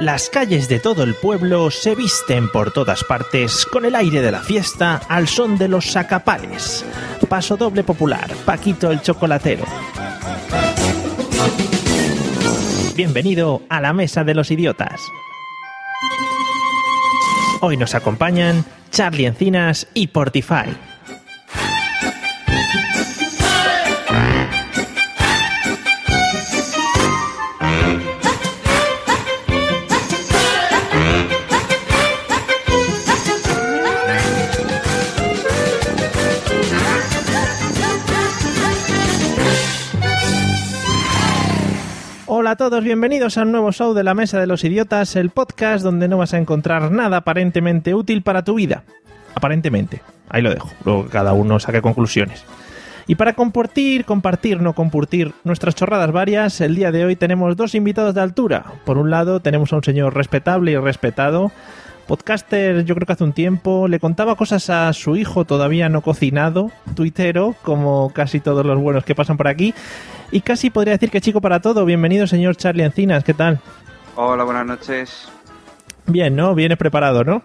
Las calles de todo el pueblo se visten por todas partes con el aire de la fiesta al son de los sacapares. Paso doble popular, Paquito el chocolatero. Bienvenido a la Mesa de los Idiotas. Hoy nos acompañan Charlie Encinas y Portify. Hola a todos, bienvenidos a un nuevo show de la Mesa de los Idiotas, el podcast donde no vas a encontrar nada aparentemente útil para tu vida. Aparentemente, ahí lo dejo, luego cada uno saque conclusiones. Y para compartir, compartir, no compartir nuestras chorradas varias, el día de hoy tenemos dos invitados de altura. Por un lado tenemos a un señor respetable y respetado, podcaster yo creo que hace un tiempo, le contaba cosas a su hijo todavía no cocinado, tuitero, como casi todos los buenos que pasan por aquí, y casi podría decir que chico para todo. Bienvenido, señor Charlie Encinas, ¿qué tal? Hola, buenas noches. Bien, ¿no? Vienes preparado, ¿no?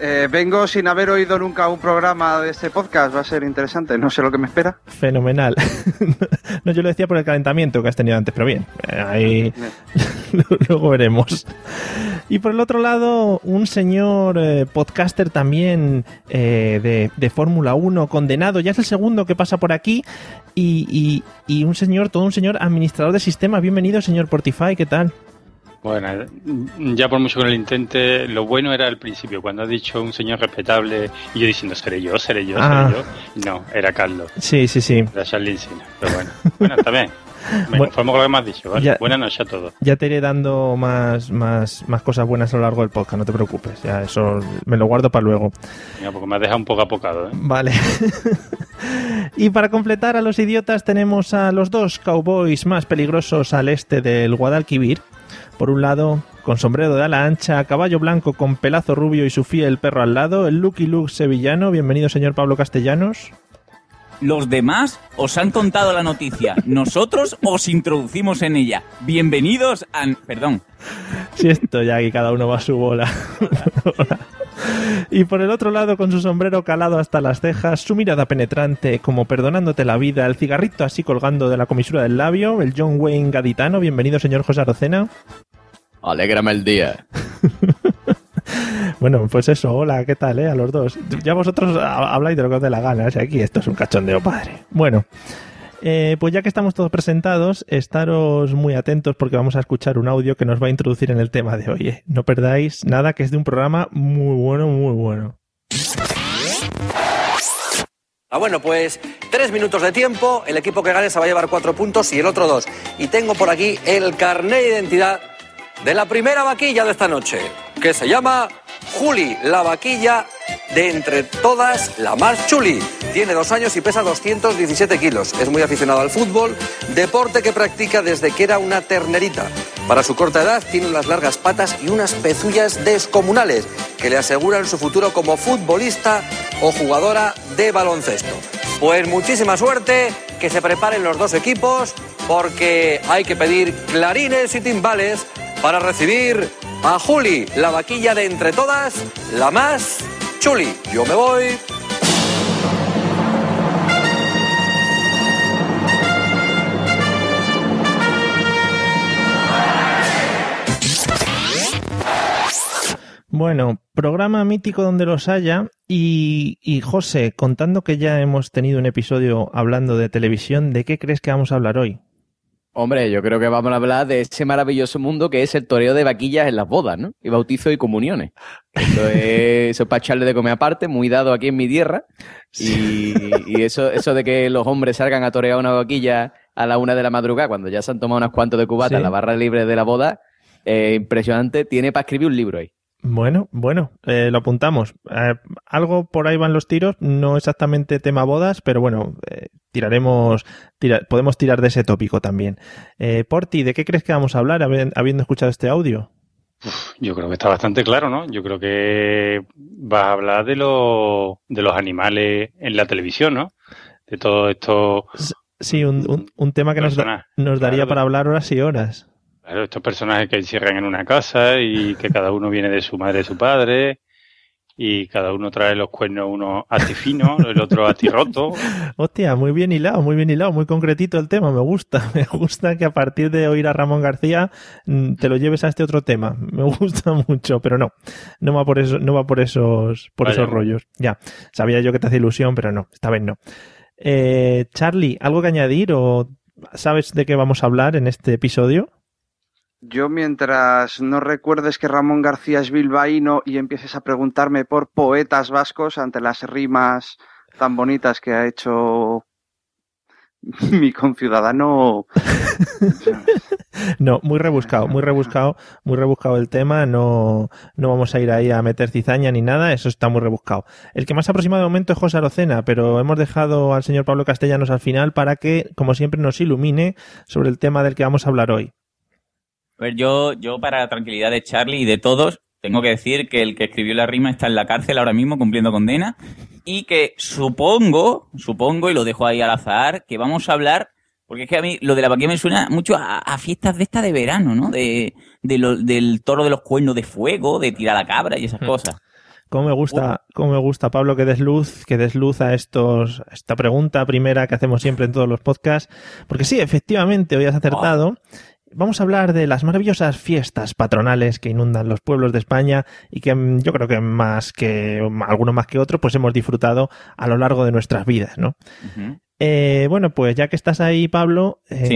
Eh, vengo sin haber oído nunca un programa de este podcast, va a ser interesante, no sé lo que me espera. Fenomenal. no, yo lo decía por el calentamiento que has tenido antes, pero bien, eh, ahí luego veremos. Y por el otro lado, un señor eh, podcaster también eh, de, de Fórmula 1 condenado, ya es el segundo que pasa por aquí, y, y, y un señor, todo un señor administrador de sistemas. Bienvenido, señor Portify, ¿qué tal? Bueno, ya por mucho que lo intente, lo bueno era al principio, cuando ha dicho un señor respetable y yo diciendo, seré yo, seré yo, Ah. seré yo. No, era Carlos, Sí, sí, sí. era Encina. Pero bueno, bueno, está bien. Me Bueno, conformo con lo que me has dicho, ¿vale? ya- Buenas noches a todos. Ya te iré dando más, más, más cosas buenas a lo largo del podcast, no te preocupes. Ya eso me lo guardo para luego. Mira, porque me has dejado un poco apocado, ¿eh? Vale. y para completar a los idiotas tenemos a los dos cowboys más peligrosos al este del Guadalquivir. Por un lado, con sombrero de ala ancha, caballo blanco con pelazo rubio y su fiel perro al lado, el Lucky Luke sevillano. Bienvenido, señor Pablo Castellanos. Los demás os han contado la noticia. Nosotros os introducimos en ella. Bienvenidos a... Perdón. Si esto ya aquí cada uno va a su bola. y por el otro lado, con su sombrero calado hasta las cejas, su mirada penetrante, como perdonándote la vida, el cigarrito así colgando de la comisura del labio, el John Wayne gaditano. Bienvenido, señor José Arocena. Alégrame el día. Bueno, pues eso, hola, ¿qué tal, eh? A los dos. Ya vosotros ha- habláis de lo que os dé la gana, o sea, aquí esto es un cachondeo padre. Bueno, eh, pues ya que estamos todos presentados, estaros muy atentos porque vamos a escuchar un audio que nos va a introducir en el tema de hoy. eh. No perdáis nada, que es de un programa muy bueno, muy bueno. Ah, bueno, pues tres minutos de tiempo, el equipo que gane se va a llevar cuatro puntos y el otro dos. Y tengo por aquí el carnet de identidad de la primera vaquilla de esta noche, que se llama Juli, la vaquilla de entre todas la más chuli. Tiene dos años y pesa 217 kilos. Es muy aficionado al fútbol, deporte que practica desde que era una ternerita. Para su corta edad tiene unas largas patas y unas pezullas descomunales que le aseguran su futuro como futbolista o jugadora de baloncesto. Pues muchísima suerte, que se preparen los dos equipos porque hay que pedir clarines y timbales para recibir a Juli, la vaquilla de entre todas, la más chuli. Yo me voy. Bueno, programa mítico donde los haya y, y José, contando que ya hemos tenido un episodio hablando de televisión, ¿de qué crees que vamos a hablar hoy? Hombre, yo creo que vamos a hablar de ese maravilloso mundo que es el toreo de vaquillas en las bodas, ¿no? Y bautizos y comuniones. Eso es, eso es para echarle de comer aparte, muy dado aquí en mi tierra. Y, y eso, eso de que los hombres salgan a torear una vaquilla a la una de la madrugada, cuando ya se han tomado unas cuantas de cubata Sí. en la barra libre de la boda, Eh, impresionante, tiene para escribir un libro ahí. Bueno, bueno, eh, lo apuntamos. Eh, algo por ahí van los tiros, no exactamente tema bodas, pero bueno, eh, tiraremos, tira- podemos tirar de ese tópico también. Eh, Porti, ¿de qué crees que vamos a hablar habi- habiendo escuchado este audio? Yo creo que está bastante claro, ¿no? Yo creo que vas a hablar de, los de los animales en la televisión, ¿no? De todo esto. Sí, un, un- un tema que nos, da- Personas. nos daría Claro. para hablar horas y horas. Claro, estos personajes que encierran en una casa y que cada uno viene de su madre y su padre y cada uno trae los cuernos, uno atifino, el otro atirroto. Hostia, muy bien hilado, muy bien hilado, muy concretito el tema, me gusta. Me gusta que a partir de oír a Ramón García mm, te lo lleves a este otro tema. Me gusta mucho, pero no, no va por eso, no va por esos, por Vaya. esos rollos. Ya, sabía yo que te hacía ilusión, pero no, esta vez no. Eh, Charlie, ¿algo que añadir o sabes de qué vamos a hablar en este episodio? Yo mientras no recuerdes que Ramón García es bilbaíno y empieces a preguntarme por poetas vascos ante las rimas tan bonitas que ha hecho mi conciudadano. No, muy rebuscado, muy rebuscado, muy rebuscado el tema. No, no vamos a ir ahí a meter cizaña ni nada, eso está muy rebuscado. El que más aproximado de momento es José Arocena, pero hemos dejado al señor Pablo Castellanos al final para que, como siempre, nos ilumine sobre el tema del que vamos a hablar hoy. A ver, yo, yo para la tranquilidad de Charlie y de todos, tengo que decir que el que escribió la rima está en la cárcel ahora mismo cumpliendo condena y que supongo, supongo, y lo dejo ahí al azar, que vamos a hablar, porque es que a mí lo de la vaquilla me suena mucho a, a fiestas de esta de verano, ¿no? De, de lo- del toro de los cuernos de fuego, de tirar la cabra y esas cosas. Cómo me gusta, cómo me gusta, Pablo, que des luz, que des luz a estos, a esta pregunta primera que hacemos siempre en todos los podcasts. Porque sí, efectivamente, hoy has acertado. Vamos a hablar de las maravillosas fiestas patronales que inundan los pueblos de España y que mm, yo creo que más que alguno más que otro, pues hemos disfrutado a lo largo de nuestras vidas, ¿no? Eh, bueno, pues ya que estás ahí, Pablo, eh,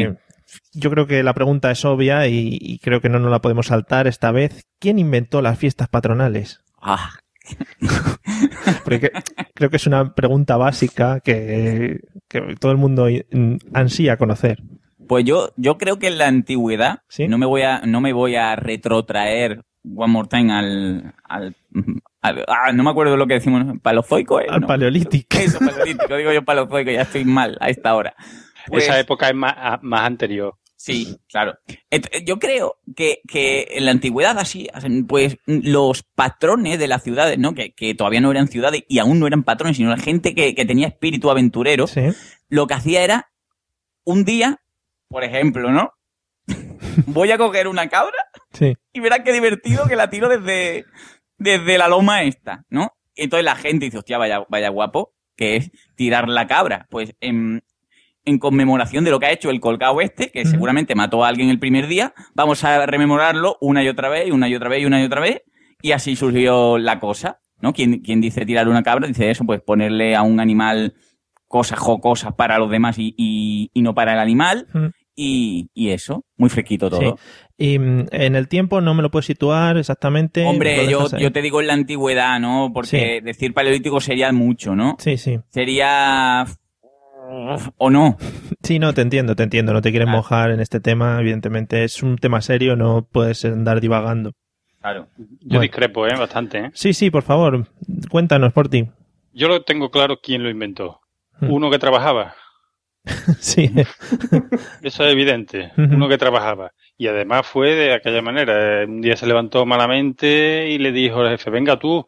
Sí. yo creo que la pregunta es obvia y, y creo que no nos la podemos saltar esta vez. ¿Quién inventó las fiestas patronales? Ah, Porque creo que es una pregunta básica que, que todo el mundo mm, ansía conocer. Pues yo, yo creo que en la antigüedad, ¿Sí? no me voy a, no me voy a retrotraer one more time al, al, al- ah, no me acuerdo lo que decimos, paleozoico, ¿eh? Al ¿No? paleolítico. Eso, paleolítico, digo yo paleozoico, ya estoy mal a esta hora. Pues- Esa época es más, más anterior. Sí, claro. Yo creo que, que en la antigüedad así, pues los patrones de las ciudades, ¿no? Que, que todavía no eran ciudades y aún no eran patrones, sino la gente que, que tenía espíritu aventurero, Sí. lo que hacía era un día, por ejemplo, ¿no? Voy a coger una cabra Sí. y verás qué divertido que la tiro desde, desde la loma esta, ¿no? Y entonces la gente dice, hostia, vaya, vaya guapo, que es tirar la cabra. Pues en, en conmemoración de lo que ha hecho el colgado este, que seguramente mató a alguien el primer día, vamos a rememorarlo una y otra vez, y una y otra vez, y una y otra vez, y así surgió la cosa, ¿no? Quien, quien dice tirar una cabra, dice eso, pues ponerle a un animal cosas jocosas para los demás y, y, y no para el animal. Y, y eso, muy fresquito todo. Sí. Y mm, en el tiempo no me lo puedes situar exactamente. Hombre, yo, yo te digo en la antigüedad, ¿no? Porque decir paleolítico sería mucho, ¿no? Sí, sí. Sería... ¿O no? Sí, no, te entiendo, te entiendo. No te quieres mojar en este tema, evidentemente. Es un tema serio, no puedes andar divagando. Claro. Yo Bueno. discrepo, ¿eh? Bastante, ¿eh? Sí, sí, por favor, cuéntanos por ti. Yo lo tengo claro quién lo inventó. Hmm. Uno que trabajaba. Sí. Eso es evidente. Uno que trabajaba. Y además fue de aquella manera. Eh, Un día se levantó malamente y le dijo al jefe, venga tú.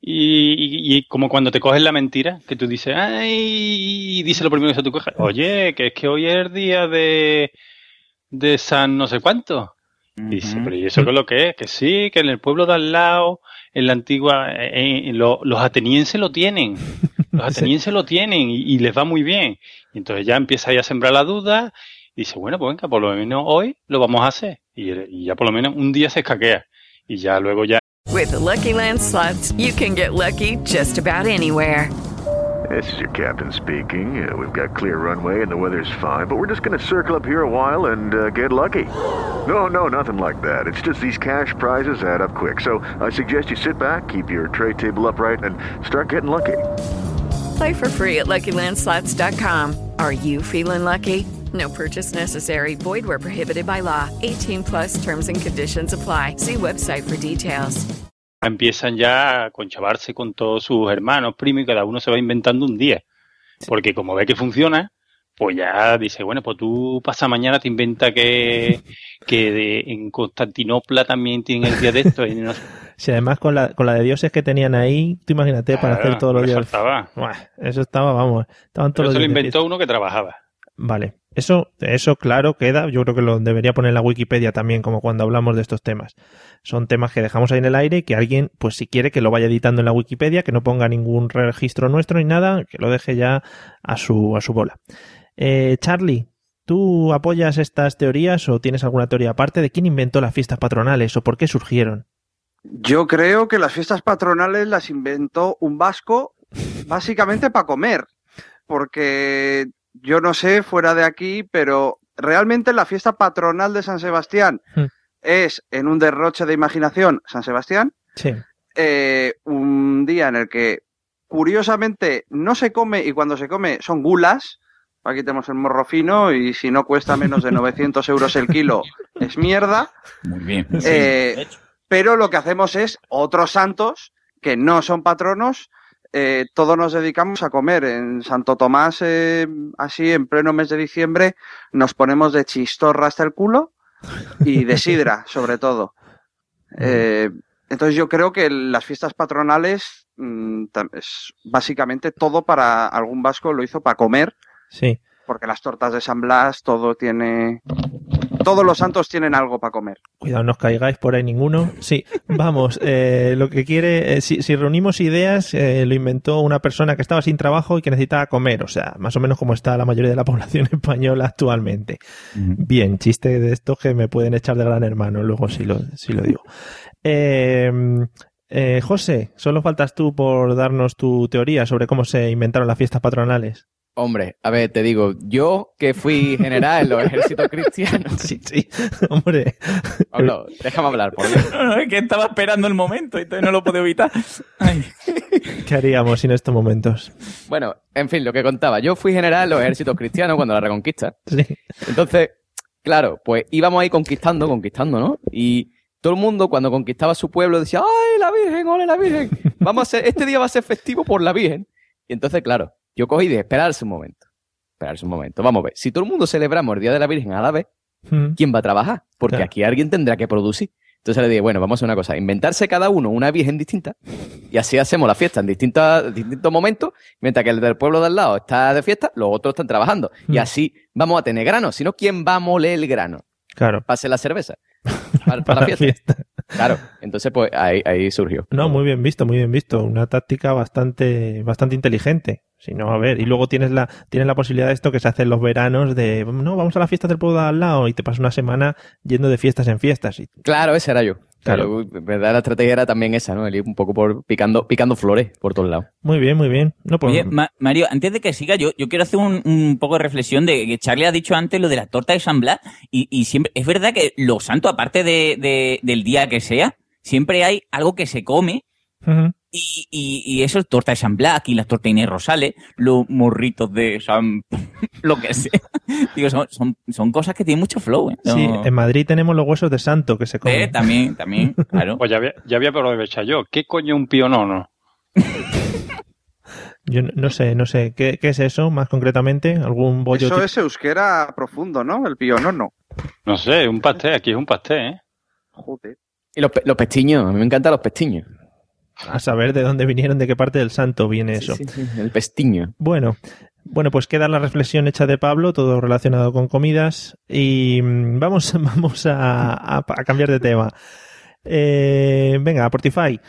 Y, y- y como cuando te coges la mentira, que tú dices, ay, y dice lo primero que se te coge. Oye, que es que hoy es el día de, de San no sé cuánto. Dice, pero ¿y eso qué es lo que es? Que sí, que en el pueblo de al lado, en la antigua, eh, eh, lo- los atenienses lo tienen. Los atenienses lo tienen y, y les va muy bien. Y entonces ya empieza ahí a sembrar la duda y dice, bueno, pues venga, por lo menos hoy lo vamos a hacer. Y, y ya por lo menos un día se escaquea. Y ya luego ya With the Lucky Land slots, you can get lucky just about anywhere. This is your captain speaking. Uh, we've got clear runway and the weather's fine, but we're just going to circle up here a while and uh, get lucky. No, no, nothing like that. It's just these cash prizes add up quick. So I suggest you sit back, keep your tray table upright, and start getting lucky. Play for free at LuckyLandSlots.com. Are you feeling lucky? No purchase necessary. Void where prohibited by law. 18 plus terms and conditions apply. See website for details. Empiezan ya a conchavarse con todos sus hermanos, primos y cada uno se va inventando un día. Porque como ve que funciona, pues ya dice, bueno, pues tú pasa mañana te inventa que, que de- en Constantinopla también tienen el día de esto. Y no sé. Si además con la, con la de dioses que tenían ahí, tú imagínate para hacer todos los días. faltaba. Buah, eso estaba, vamos, estaban Pero todos los lo días inventó uno que trabajaba. Vale, eso, eso claro queda, yo creo que lo debería poner en la Wikipedia también, como cuando hablamos de estos temas. Son temas que dejamos ahí en el aire y que alguien, pues si quiere que lo vaya editando en la Wikipedia, que no ponga ningún registro nuestro ni nada, que lo deje ya a su, a su bola. Eh, Charlie, ¿tú apoyas estas teorías o tienes alguna teoría aparte de quién inventó las fiestas patronales o por qué surgieron? Yo creo que las fiestas patronales las inventó un vasco básicamente para comer, porque yo no sé fuera de aquí, pero realmente la fiesta patronal de San Sebastián Hmm. es en un derroche de imaginación San Sebastián, Sí. eh, un día en el que curiosamente no se come y cuando se come son gulas. Aquí tenemos el morro fino y si no cuesta menos de 900 euros el kilo es mierda. Muy bien. Eh, pero lo que hacemos es otros santos que no son patronos. eh, todos nos dedicamos a comer. En Santo Tomás, eh, así en pleno mes de diciembre, nos ponemos de chistorra hasta el culo y de sidra, sobre todo. Eh, entonces yo creo que las fiestas patronales mm, es básicamente todo para algún vasco lo hizo para comer, Sí. Porque las tortas de San Blas, todo tiene... Todos los santos tienen algo para comer. Cuidado, no os caigáis por ahí ninguno. Sí, vamos, eh, lo que quiere, eh, si, si reunimos ideas, eh, lo inventó una persona que estaba sin trabajo y que necesitaba comer, o sea, más o menos como está la mayoría de la población española actualmente. Bien, chiste de estos que me pueden echar de gran hermano, luego si lo, si lo digo. Eh, eh, José, solo faltas tú por darnos tu teoría sobre cómo se inventaron las fiestas patronales. Hombre, a ver, te digo, yo que fui general en los ejércitos cristianos. Sí, sí, hombre. Pablo, déjame hablar, por Dios. No, no, es que estaba esperando el momento y entonces no lo puedo evitar. Ay. ¿Qué haríamos en estos momentos? Bueno, en fin, lo que contaba. Yo fui general en los ejércitos cristianos cuando la reconquista. Sí. Entonces, claro, pues íbamos ahí conquistando, conquistando, ¿no? Y todo el mundo cuando conquistaba su pueblo decía, ¡ay, la Virgen, ole la Virgen! Vamos a hacer, este día va a ser festivo por la Virgen. Y entonces, claro, yo cogí dije, esperarse un momento. Esperarse un momento. Vamos a ver, si todo el mundo celebramos el Día de la Virgen a la vez, Mm. ¿quién va a trabajar? Porque Claro. aquí alguien tendrá que producir. Entonces le dije, bueno, vamos a hacer una cosa, inventarse cada uno una virgen distinta y así hacemos la fiesta en distintas, distintos momentos, mientras que el del pueblo de al lado está de fiesta, los otros están trabajando. Y Mm. así vamos a tener grano. Si no, ¿quién va a moler el grano? Claro. Hacer la cerveza. Para, para Para la fiesta. Claro. Entonces, pues ahí, ahí surgió. No, muy bien visto, muy bien visto. Una táctica bastante, bastante inteligente. Si no, a ver, y luego tienes la, tienes la posibilidad de esto que se hace en los veranos de, no, vamos a la fiesta del pueblo de al lado y te pasas una semana yendo de fiestas en fiestas. Y, Claro, ese era yo. Claro. En verdad la estrategia era también esa, ¿no? El ir un poco por picando, picando flores por todos lados. muy bien, muy bien. No, pues, Oye, Ma- Mario, antes de que siga, yo, yo quiero hacer un, un poco de reflexión de que Charlie ha dicho antes lo de la torta de San Blas y, y siempre, es verdad que los santos, aparte de, de- del día que sea, siempre hay algo que se come y, y, y eso es torta de San Blas, aquí las tortas Inés Rosales, los morritos de San... lo que sea. Digo, son, son, son cosas que tienen mucho flow, ¿eh? sí, No- en Madrid tenemos los huesos de santo que se Eh, comen. también, también, claro. Pues ya había, ya había aprovechado yo. ¿Qué coño un pionono? Yo no, no sé, no sé, ¿qué, qué es eso más concretamente? ¿Algún bollo? Eso tipo- es euskera profundo, ¿no? El pionono. No sé, un pastel. Aquí es un pastel, ¿eh? Joder. Y los, pe- los pestiños, a mí me encantan los pestiños. A saber de dónde vinieron, de qué parte del santo viene eso. Sí, sí, el pestiño. Bueno, bueno, pues queda la reflexión hecha de Pablo, todo relacionado con comidas. Y mm, vamos, vamos a, a- a cambiar de tema. Eh, venga, Portify.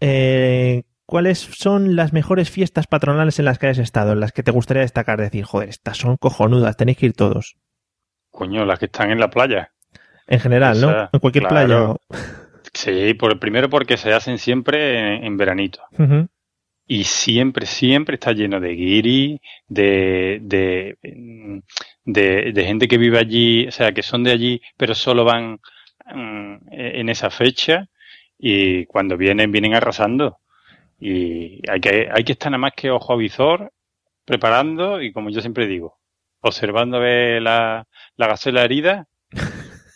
Eh, ¿Cuáles son las mejores fiestas patronales en las que hayas estado? En las que te gustaría destacar, decir, joder, estas son cojonudas, tenéis que ir todos. Coño, las que están en la playa. En general, ¿no? En cualquier claro. playa. Sí, por el primero porque se hacen siempre en, en veranito. Y siempre, siempre está lleno de guiri, de, de, mm, de, de gente que vive allí, o sea, que son de allí, pero solo van mm, en esa fecha. Y cuando vienen, vienen arrasando. Y hay que, hay que estar nada más que ojo a visor, preparando, y como yo siempre digo, observando a ver la, la gacela herida.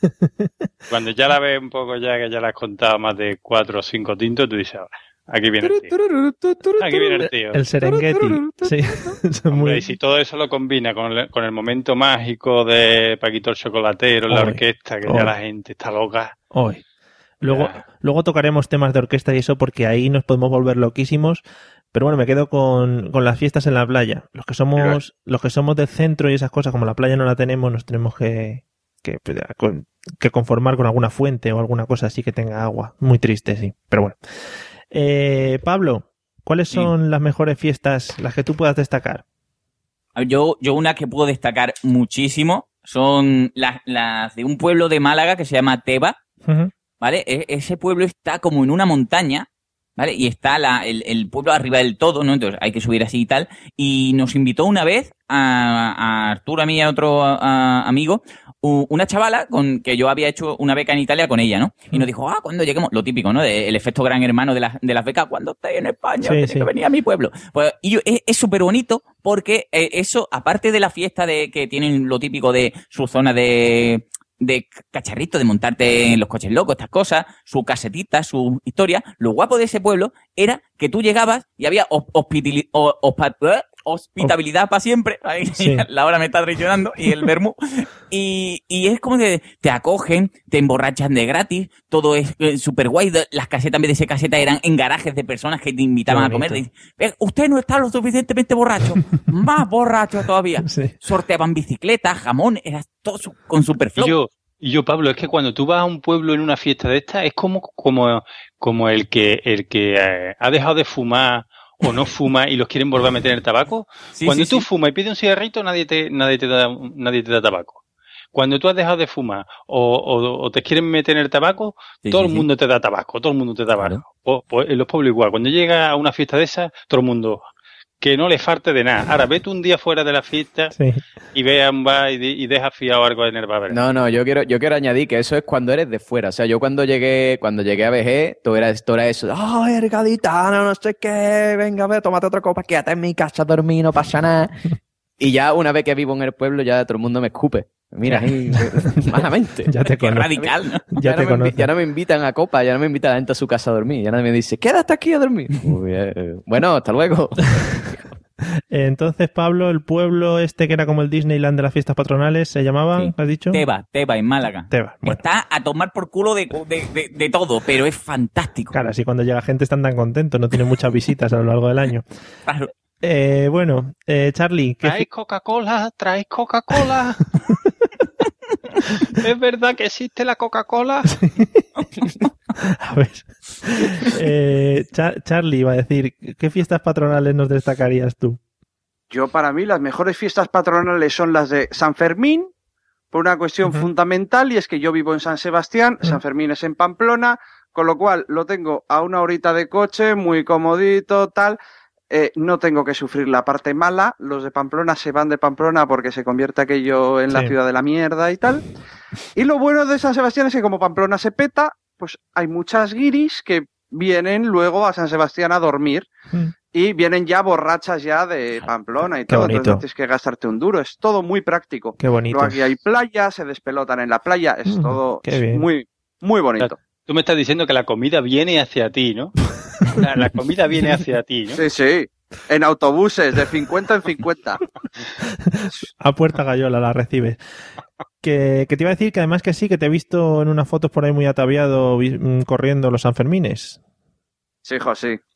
Cuando ya la ves un poco ya que ya la has contado más de cuatro o cinco tintos, tú dices, "Ah, aquí viene el tío. Aquí viene el tío. El Serengeti. Sí. Son Hombre, y si todo eso lo combina con el, con el momento mágico de Paquito el Chocolatero, la Oy, orquesta, que oy. ya la gente está loca. Hoy. Luego, luego tocaremos temas de orquesta y eso porque ahí nos podemos volver loquísimos. Pero bueno, me quedo con, con las fiestas en la playa. Los que somos, los que somos del centro y esas cosas, como la playa no la tenemos, nos tenemos que, que, con- que conformar con alguna fuente o alguna cosa así que tenga agua. Muy triste, sí. Pero bueno. Eh, Pablo, ¿cuáles Sí. son las mejores fiestas, las que tú puedas destacar? Yo, yo una que puedo destacar muchísimo son las, las de un pueblo de Málaga que se llama Teba. ¿vale? E- ese pueblo está como en una montaña, ¿vale? Y está la, el, el pueblo arriba del todo, ¿no? Entonces hay que subir así y tal. Y nos invitó una vez a, a Arturo, a mí y a otro a- amigo, una chavala con que yo había hecho una beca en Italia con ella, ¿no? Y nos dijo, ah, cuando lleguemos, lo típico, ¿no? De- el efecto gran hermano de, las de las becas, cuando estéis en España, Sí, sí. que venir a mi pueblo. Pues, y yo- es súper bonito porque eh, eso, aparte de la fiesta de que tienen lo típico de su zona de, de cacharrito, de montarte en los coches locos, estas cosas, su casetita, su historia, lo guapo de ese pueblo era que tú llegabas y había hos- hospitali- o- hospa- ¿eh? hospitabilidad para siempre, ahí Sí. la hora me está traicionando, y el vermú, y, y es como que te acogen, te emborrachan de gratis, todo es súper guay, las casetas en vez de ser casetas eran en garajes de personas que te invitaban a comer, "Eh, usted no está lo suficientemente borracho, más borracho todavía, Sí. sorteaban bicicletas, jamón, era todo su- con super Y flow. yo, y yo, Pablo, es que cuando tú vas a un pueblo en una fiesta de esta, es como, como, como el que, el que eh, ha dejado de fumar o no fuma y los quieren volver a meter en el tabaco. Sí, cuando sí, tú sí. fumas y pides un cigarrito, nadie te, nadie te da, nadie te da tabaco. Cuando tú has dejado de fumar o, o, o te quieren meter en el tabaco, todo el mundo te da tabaco, todo el mundo te da Claro. tabaco. Pues, pues en los pueblos igual, cuando llega a una fiesta de esas, todo el mundo, que no le falte de nada. Ahora, vete un día fuera de la fiesta Sí. y ve a un bar y, y deja fiado algo en el bar. No, no, yo quiero, yo quiero añadir que eso es cuando eres de fuera. O sea, yo cuando llegué, cuando llegué a BG, todo era, todo era eso. ¡Ah, el gaditano, no sé qué! Venga, ve, tómate otra copa, quédate en mi casa a dormir, no pasa nada. Y ya una vez que vivo en el pueblo, ya todo el mundo me escupe. Mira, ahí, malamente. Ya te Qué conozco. radical, ¿no? Ya te no me, invi- conozco. ya no me invitan a copa, ya no me invitan a la gente a su casa a dormir. Ya nadie me dice, quédate aquí a dormir. Uy, eh, bueno, hasta luego. Eh, Entonces, Pablo, el pueblo este que era como el Disneyland de las fiestas patronales, ¿se llamaba? Sí. ¿Has dicho? Teba, Teba, en Málaga. Teba, bueno. Está a tomar por culo de, de, de- de todo, pero es fantástico. Claro, así cuando llega gente están tan contentos, no tienen muchas visitas a lo largo del año. Claro. Eh, bueno, eh, Charlie, ¿qué Traes Coca-Cola, traes Coca-Cola. ¿Es verdad que existe la Coca-Cola? A ver. Eh, Cha- Charlie iba a decir, ¿qué fiestas patronales nos destacarías tú? Yo, para mí, las mejores fiestas patronales son las de San Fermín, por una cuestión fundamental, y es que yo vivo en San Sebastián. San Fermín es en Pamplona, con lo cual lo tengo a una horita de coche, muy comodito, tal. Eh, no tengo que sufrir la parte mala. Los de Pamplona se van de Pamplona porque se convierte aquello en la ciudad de la mierda y tal. Y lo bueno de San Sebastián es que como Pamplona se peta, pues hay muchas guiris que vienen luego a San Sebastián a dormir Mm. y vienen ya borrachas ya de Pamplona y Qué todo. bonito. Entonces no tienes que gastarte un duro. Es todo muy práctico. Qué bonito. Luego aquí hay playa, se despelotan en la playa. Es Mm, todo es muy, muy bonito. Tú me estás diciendo que la comida viene hacia ti, ¿no? La, la comida viene hacia ti, ¿no? Sí, sí. En autobuses, de 50 en 50. A puerta gallola la recibes. Que, que te iba a decir que además que sí, que te he visto en unas fotos por ahí muy ataviado vi- mm, corriendo los Sanfermines. Sí, hijo, sí.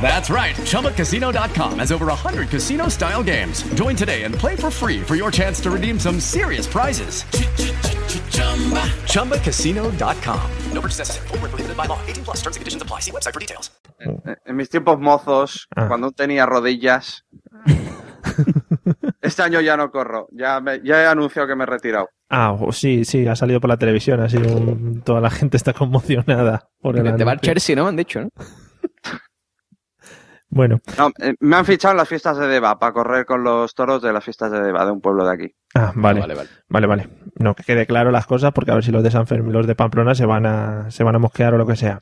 That's right. ChumbaCasino.com has over 100 casino style games. Join today and play for free for your chance to redeem some serious prizes. ChumbaCasino.com. No purchase necessary. Void where prohibited by law. 18 plus terms and conditions apply. See website for details. En mis tiempos mozos, Ah. cuando tenía rodillas. este año ya no corro. Ya, me- ya he anunciado que me he retirado. Ah, sí, sí, ha salido por la televisión, ha sido un- toda la gente está conmocionada por el Te va al anuncio. Chelsea, ¿no? Me han dicho, ¿no? Bueno, No, eh, me han fichado en las fiestas de Deva para correr con los toros de las fiestas de Deva, de un pueblo de aquí. ah, vale, Vale, vale. vale, vale. No, que quede claro las cosas porque a ver si los de San Fermín, los de Pamplona se van a, se van a mosquear o lo que sea.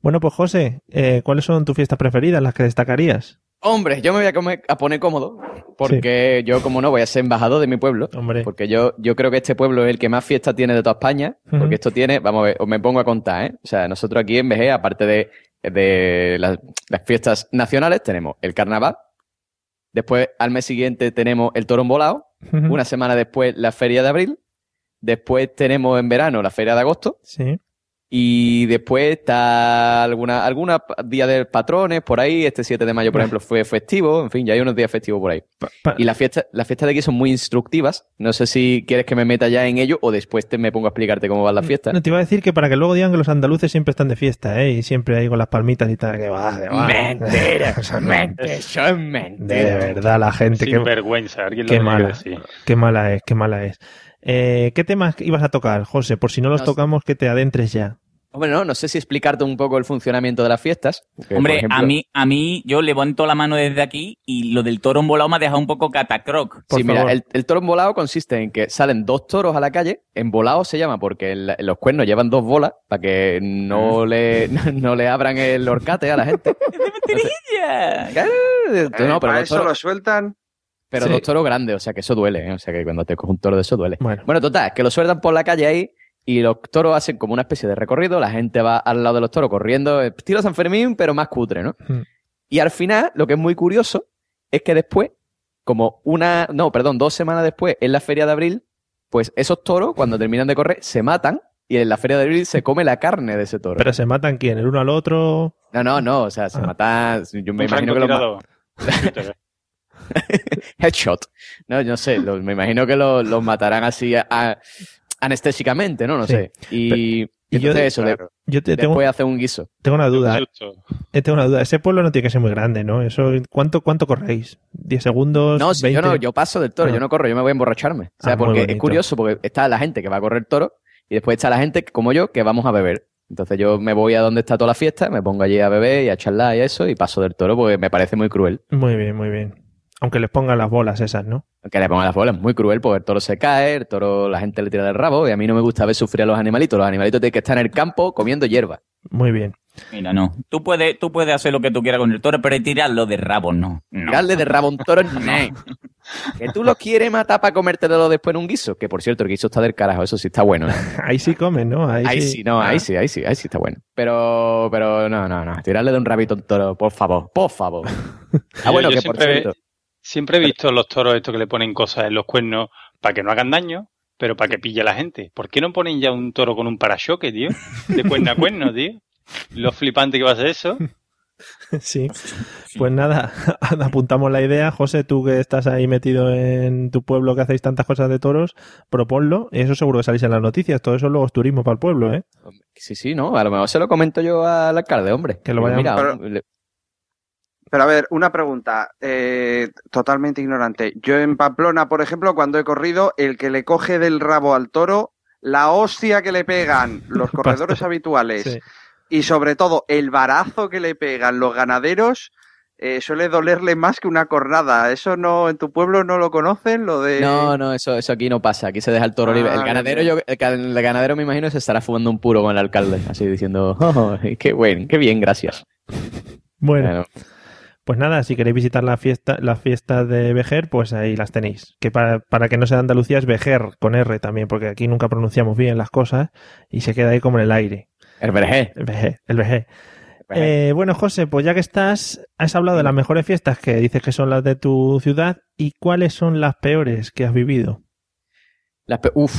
Bueno, pues José, eh, ¿cuáles son tus fiestas preferidas, las que destacarías? Hombre, yo me voy a, comer- a poner cómodo, porque yo, como no, voy a ser embajador de mi pueblo. Hombre. Porque yo, yo creo que este pueblo es el que más fiestas tiene de toda España. Porque esto tiene, vamos a ver, os me pongo a contar, ¿eh? O sea, nosotros aquí en BG, aparte de, de las, las fiestas nacionales, tenemos el carnaval. Después, al mes siguiente, tenemos el toro volado. Una semana después, la feria de abril. Después tenemos en verano la feria de agosto. Sí. Y después está alguna, alguna día del patrones por ahí. Este 7 de mayo, por ejemplo, fue festivo. En fin, ya hay unos días festivos por ahí. pa- Y las fiestas, las fiestas de aquí son muy instructivas. No sé si quieres que me meta ya en ello o después te me pongo a explicarte cómo van las fiestas. No, te iba a decir que para que luego digan que los andaluces siempre están de fiesta, ¿eh? Y siempre ahí con las palmitas y tal, que va, que va. Mentira, no. mentira, eso es mentira. De verdad, la gente, Sin qué, vergüenza. Alguien qué mala, decir. qué mala es, qué mala es. Eh, ¿Qué temas ibas a tocar, José? Por si no los No tocamos, que te adentres ya. Hombre, no, no sé si explicarte un poco el funcionamiento de las fiestas. Hombre, ejemplo- a mí, a mí, yo levanto la mano desde aquí y lo del toro volado me ha dejado un poco catacroc. Sí, mira, el, el toro volado consiste en que salen dos toros a la calle. En volado se llama porque el- los cuernos llevan dos bolas para que no le, no le abran el horcate a la gente. Claro, Eh, no, pero para dos eso toros- lo sueltan. Pero Sí. dos toros grandes, o sea que eso duele, ¿eh? o sea que cuando te coge un toro de eso duele. Bueno. Bueno, total, es que lo sueltan por la calle ahí y los toros hacen como una especie de recorrido, la gente va al lado de los toros corriendo, eh, estilo San Fermín, pero más cutre, ¿no? Hmm. Y al final, lo que es muy curioso es que después, como una, no, perdón, dos semanas después, en la feria de abril, pues esos toros, cuando terminan de correr, se matan y en la feria de abril se come la carne de ese toro. Pero se matan quién, el uno al otro. No, no, no, o sea, se Ah. matan, yo me Un imagino que los. Headshot. No, yo no sé, lo- me imagino que los los matarán así a- a- anestésicamente, ¿no? No Sí. sé. Y, y yo entonces de- eso, claro. Yo te, tengo, después hace un guiso. tengo una duda. Eh, Tengo una duda. Ese pueblo no tiene que ser muy grande, ¿no? Eso, ¿cuánto, cuánto corréis? ¿10 segundos? No, si yo 20? no, yo paso del toro, Ah. yo no corro, yo me voy a emborracharme. O sea, Ah, muy porque es curioso, porque está la gente que va a correr toro y después está la gente que- como yo que vamos a beber. Entonces yo me voy a donde está toda la fiesta, me pongo allí a beber y a charlar y eso, y paso del toro porque me parece muy cruel. Muy bien, muy bien. Aunque les pongan las bolas esas, ¿no? Que le pongan las bolas, muy cruel porque el toro se cae, el toro la gente le tira del rabo y a mí no me gusta ver sufrir a los animalitos. Los animalitos tienen que estar en el campo comiendo hierba. Muy bien. Mira, no. Tú puedes, tú puedes hacer lo que tú quieras con el toro, pero tirarlo de rabo, no. no. Darle de rabo a un toro, no. Que tú lo quieres matar para comértelo después en un guiso. Que por cierto, el guiso está del carajo, eso sí está bueno. ¿eh? Ahí sí comen, ¿no? Ahí, Ahí sí, no, ahí sí, ahí sí, ahí sí está bueno. Pero, pero no, no, no. Tirarle de un rabito a un toro, por favor, por favor. Ah, Yo- bueno, yo que por siempre, cierto. Siempre he visto los toros estos que le ponen cosas en los cuernos para que no hagan daño, pero para que pille a la gente. ¿Por qué no ponen ya un toro con un parachoque, tío? De cuerno a cuerno, tío. Lo flipante que va a ser eso. Sí. Pues nada, apuntamos la idea. José, tú que estás ahí metido en tu pueblo que hacéis tantas cosas de toros, proponlo. Y eso seguro que salís en las noticias. Todo eso luego es turismo para el pueblo, ¿eh? Sí, sí, no, a lo mejor se lo comento yo al alcalde, hombre. Que lo vayan- Mira, Pero- le- Pero a ver, una pregunta eh, totalmente ignorante. Yo en Pamplona, por ejemplo, cuando he corrido, el que le coge del rabo al toro, la hostia que le pegan los corredores habituales Sí. y sobre todo el barazo que le pegan los ganaderos, eh, suele dolerle más que una cornada. ¿Eso no en tu pueblo no lo conocen? Lo de... No, no, eso, eso aquí no pasa. Aquí se deja el toro Ah, libre. El bien, ganadero, yo, el ganadero me imagino se estará fumando un puro con el alcalde, así diciendo, oh, qué buen, qué bien, gracias. Bueno, Bueno, pues nada, si queréis visitar la fiesta, las fiestas de Vejer, pues ahí las tenéis. Que para, para que no sea Andalucía es Vejer con R también, porque aquí nunca pronunciamos bien las cosas y se queda ahí como en el aire. el vergé. El Vejer, el Vejer. Eh, bueno, José, pues ya que estás, has hablado de las mejores fiestas que dices que son las de tu ciudad y cuáles son las peores que has vivido. Las pe- Uf,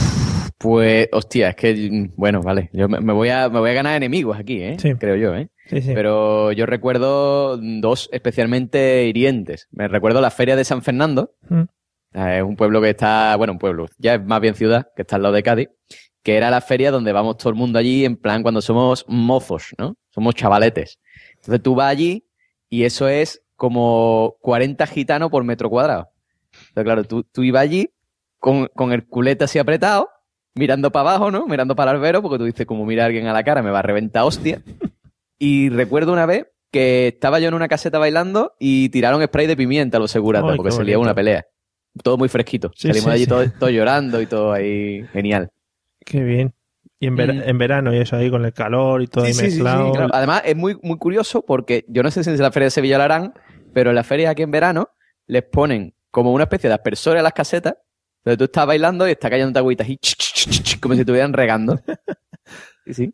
pues, hostia, es que, mm, bueno, vale, yo me, me voy a, me voy a ganar enemigos aquí, ¿eh? Sí. Creo yo, ¿eh? Sí, sí. Pero yo recuerdo dos especialmente hirientes. Me recuerdo la feria de San Fernando. Mm. Eh, Es un pueblo que está, bueno, un pueblo, ya es más bien ciudad, que está al lado de Cádiz, que era la feria donde vamos todo el mundo allí en plan cuando somos mozos, ¿no? Somos chavaletes. Entonces tú vas allí y eso es como 40 gitanos por metro cuadrado. Entonces, claro, tú, tú ibas allí con, con el culete así apretado, mirando para abajo, ¿no? Mirando para el albero, porque tú dices, como mira a alguien a la cara, me va a reventar hostia. Y recuerdo una vez que estaba yo en una caseta bailando y tiraron spray de pimienta a los seguratas, porque se una pelea. Todo muy fresquito. Sí, Salimos sí, de allí sí. todos todo llorando y todo ahí genial. Qué bien. Y en, Mm. en verano y eso ahí con el calor y todo ahí mezclado. claro. Además, es muy, muy curioso porque yo no sé si en la feria de Sevilla lo harán, pero en la feria aquí en verano les ponen como una especie de aspersor a las casetas, donde tú estás bailando y está cayendo agüita así, ch, ch, ch, ch, como si estuvieran regando. Sí, sí.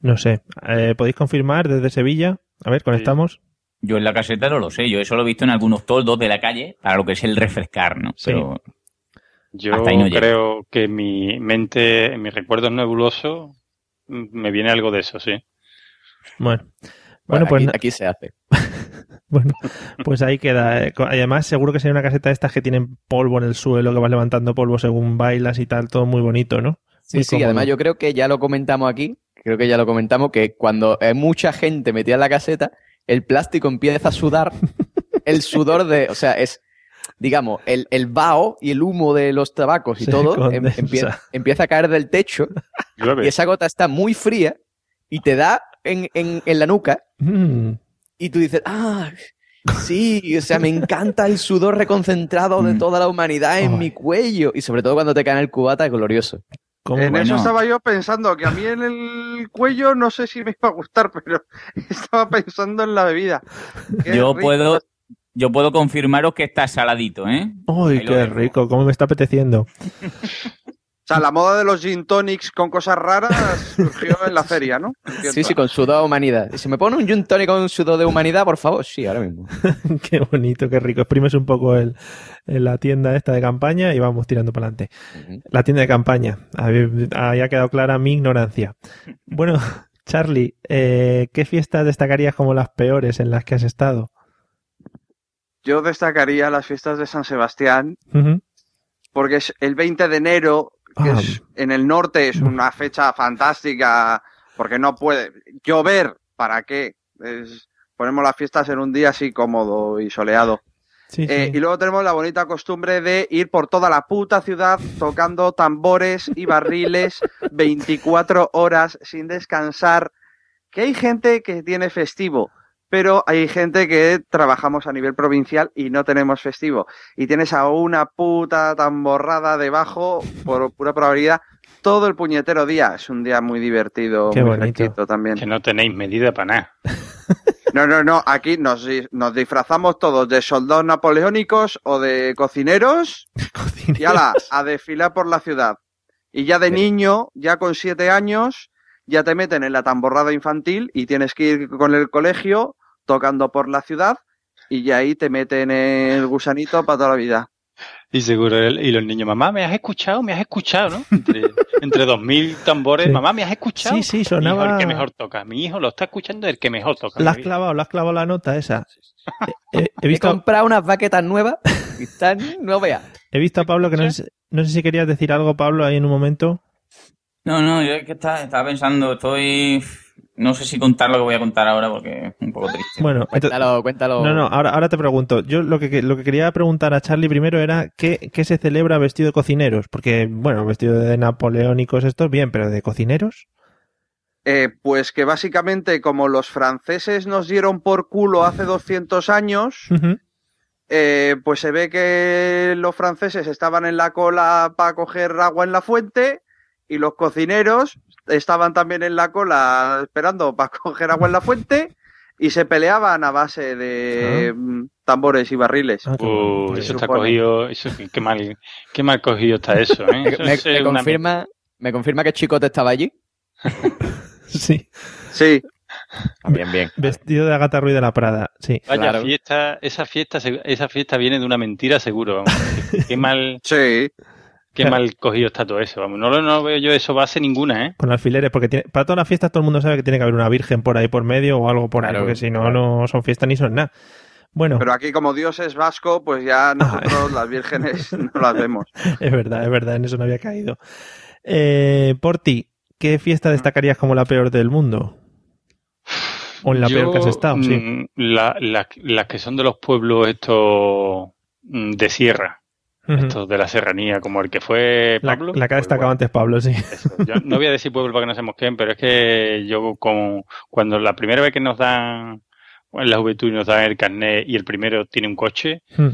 No sé. Eh, ¿Podéis confirmar desde Sevilla? A ver, conectamos. Yo en la caseta no lo sé, yo eso lo he visto en algunos toldos de la calle para lo que es el refrescar, ¿no? Sí. Pero Yo Hasta ahí no llego. creo que mi mente, en mis recuerdos nebulosos, mm, me viene algo de eso, sí. Bueno. Bueno, Bueno, pues, aquí, se hace. bueno, pues ahí queda. eh. Además, seguro que sería una caseta de estas que tienen polvo en el suelo, que vas levantando polvo según bailas y tal, todo muy bonito, ¿no? Sí, Muy sí, cómodo. además yo creo que ya lo comentamos aquí, creo que ya lo comentamos, que cuando hay mucha gente metida en la caseta, el plástico empieza a sudar, el sudor de, o sea, es, digamos, el, el vaho y el humo de los tabacos y Se todo em- empieza, empieza a caer del techo Llueve. y esa gota está muy fría y te da en, en, en la nuca Mm, y tú dices, ah, sí, o sea, me encanta el sudor reconcentrado de toda la humanidad en mi cuello y sobre todo cuando te cae en el cubata es glorioso. ¿Cómo? En bueno. eso estaba yo pensando, que a mí en el cuello no sé si me iba a gustar, pero estaba pensando en la bebida. Qué yo rico. puedo, yo puedo confirmaros que está saladito, ¿eh? ¡Ay, Ahí lo qué dejo. rico! ¿Cómo me está apeteciendo? O sea, la moda de los gin tonics con cosas raras surgió en la feria, ¿no? Entiendo. Sí, sí, con sudor de humanidad. Si me pone un gin tonic con sudor de humanidad, por favor, sí, ahora mismo. qué bonito, qué rico. Exprimes un poco el, la tienda esta de campaña y vamos tirando para adelante. La tienda de campaña. Ahí ha quedado clara mi ignorancia. Bueno, Charlie, eh, ¿qué fiestas destacarías como las peores en las que has estado? Yo destacaría las fiestas de San Sebastián, porque es el 20 de enero, que Ah. es en el norte es una fecha fantástica, porque no puede llover, ¿para qué? Es- ponemos las fiestas en un día así cómodo y soleado. Sí, Eh, y luego tenemos la bonita costumbre de ir por toda la puta ciudad tocando tambores y barriles 24 horas sin descansar. Que hay gente que tiene festivo, pero hay gente que trabajamos a nivel provincial y no tenemos festivo. Y tienes a una puta tamborrada debajo, por pura probabilidad, todo el puñetero día. Es un día muy divertido, Qué muy bonito. también. Que no tenéis medida para nada. No, no, no, aquí nos, nos disfrazamos todos de soldados napoleónicos o de cocineros y ala, a desfilar por la ciudad. Y ya de niño, ya con siete años, ya te meten en la tamborrada infantil y tienes que ir con el colegio tocando por la ciudad y ya ahí te meten el gusanito para toda la vida. Y seguro, el- y los niños, mamá, ¿me has escuchado? ¿Me has escuchado? ¿no? Entre, entre 2.000 tambores, Sí. mamá, ¿me has escuchado? Sí, sí, Mi hijo, sonaba- el que mejor toca. Mi hijo lo está escuchando el que mejor toca. La has clavado, la has clavado la nota esa. He, he- he He visto, comprado unas baquetas nuevas y están, no veas. he visto a Pablo que no sé, no sé si querías decir algo, Pablo, ahí en un momento. No, no, yo es que estaba, estaba pensando, estoy... No sé si contar lo que voy a contar ahora porque es un poco triste. Bueno, entonces- Cuéntalo, cuéntalo. No, no, ahora, ahora te pregunto. Yo lo que, lo que quería preguntar a Charlie primero era ¿qué, qué se celebra vestido de cocineros? Porque, bueno, vestido de napoleónicos estos, bien, pero de cocineros. Eh, pues que básicamente como los franceses nos dieron por culo hace 200 años, eh, pues se ve que los franceses estaban en la cola para coger agua en la fuente y los cocineros estaban también en la cola esperando para coger agua en la fuente y se peleaban a base de mm, tambores y barriles. Ah, Uh, eso está cogido, eso, qué- mal, qué mal cogido está eso, ¿eh? Me, Eso me- es me una- confirma, me confirma que Chicote estaba allí. Sí, Sí, Bien, bien. vestido de Agatha Ruiz de la Prada, sí. Vaya Claro. fiesta, esa fiesta, esa fiesta viene de una mentira seguro. qué mal, sí. Qué Claro. mal cogido está todo eso, vamos. No, lo- no veo yo eso base ninguna, ¿eh? Con alfileres, porque tiene- para todas las fiestas todo el mundo sabe que tiene que haber una virgen por ahí por medio o algo por ahí, Claro, porque si no, no son fiestas ni son nada. Bueno, Pero aquí, como Dios es vasco, pues ya nosotros las vírgenes no las vemos. es verdad, es verdad, en eso no había caído. Eh, por ti, ¿qué fiesta destacarías como la peor del mundo? O en la Yo, peor que has estado, sí. mm, la- la- las que son de los pueblos estos mm, de sierra, Ujú. estos de la serranía, como el que fue Pablo. la que ha pues destacado antes Pablo, sí. Yo no voy a decir pueblo para que no se mosqueen, pero es que yo como cuando la primera vez que nos dan en la juventud nos dan el carnet y el primero tiene un coche, Hmm.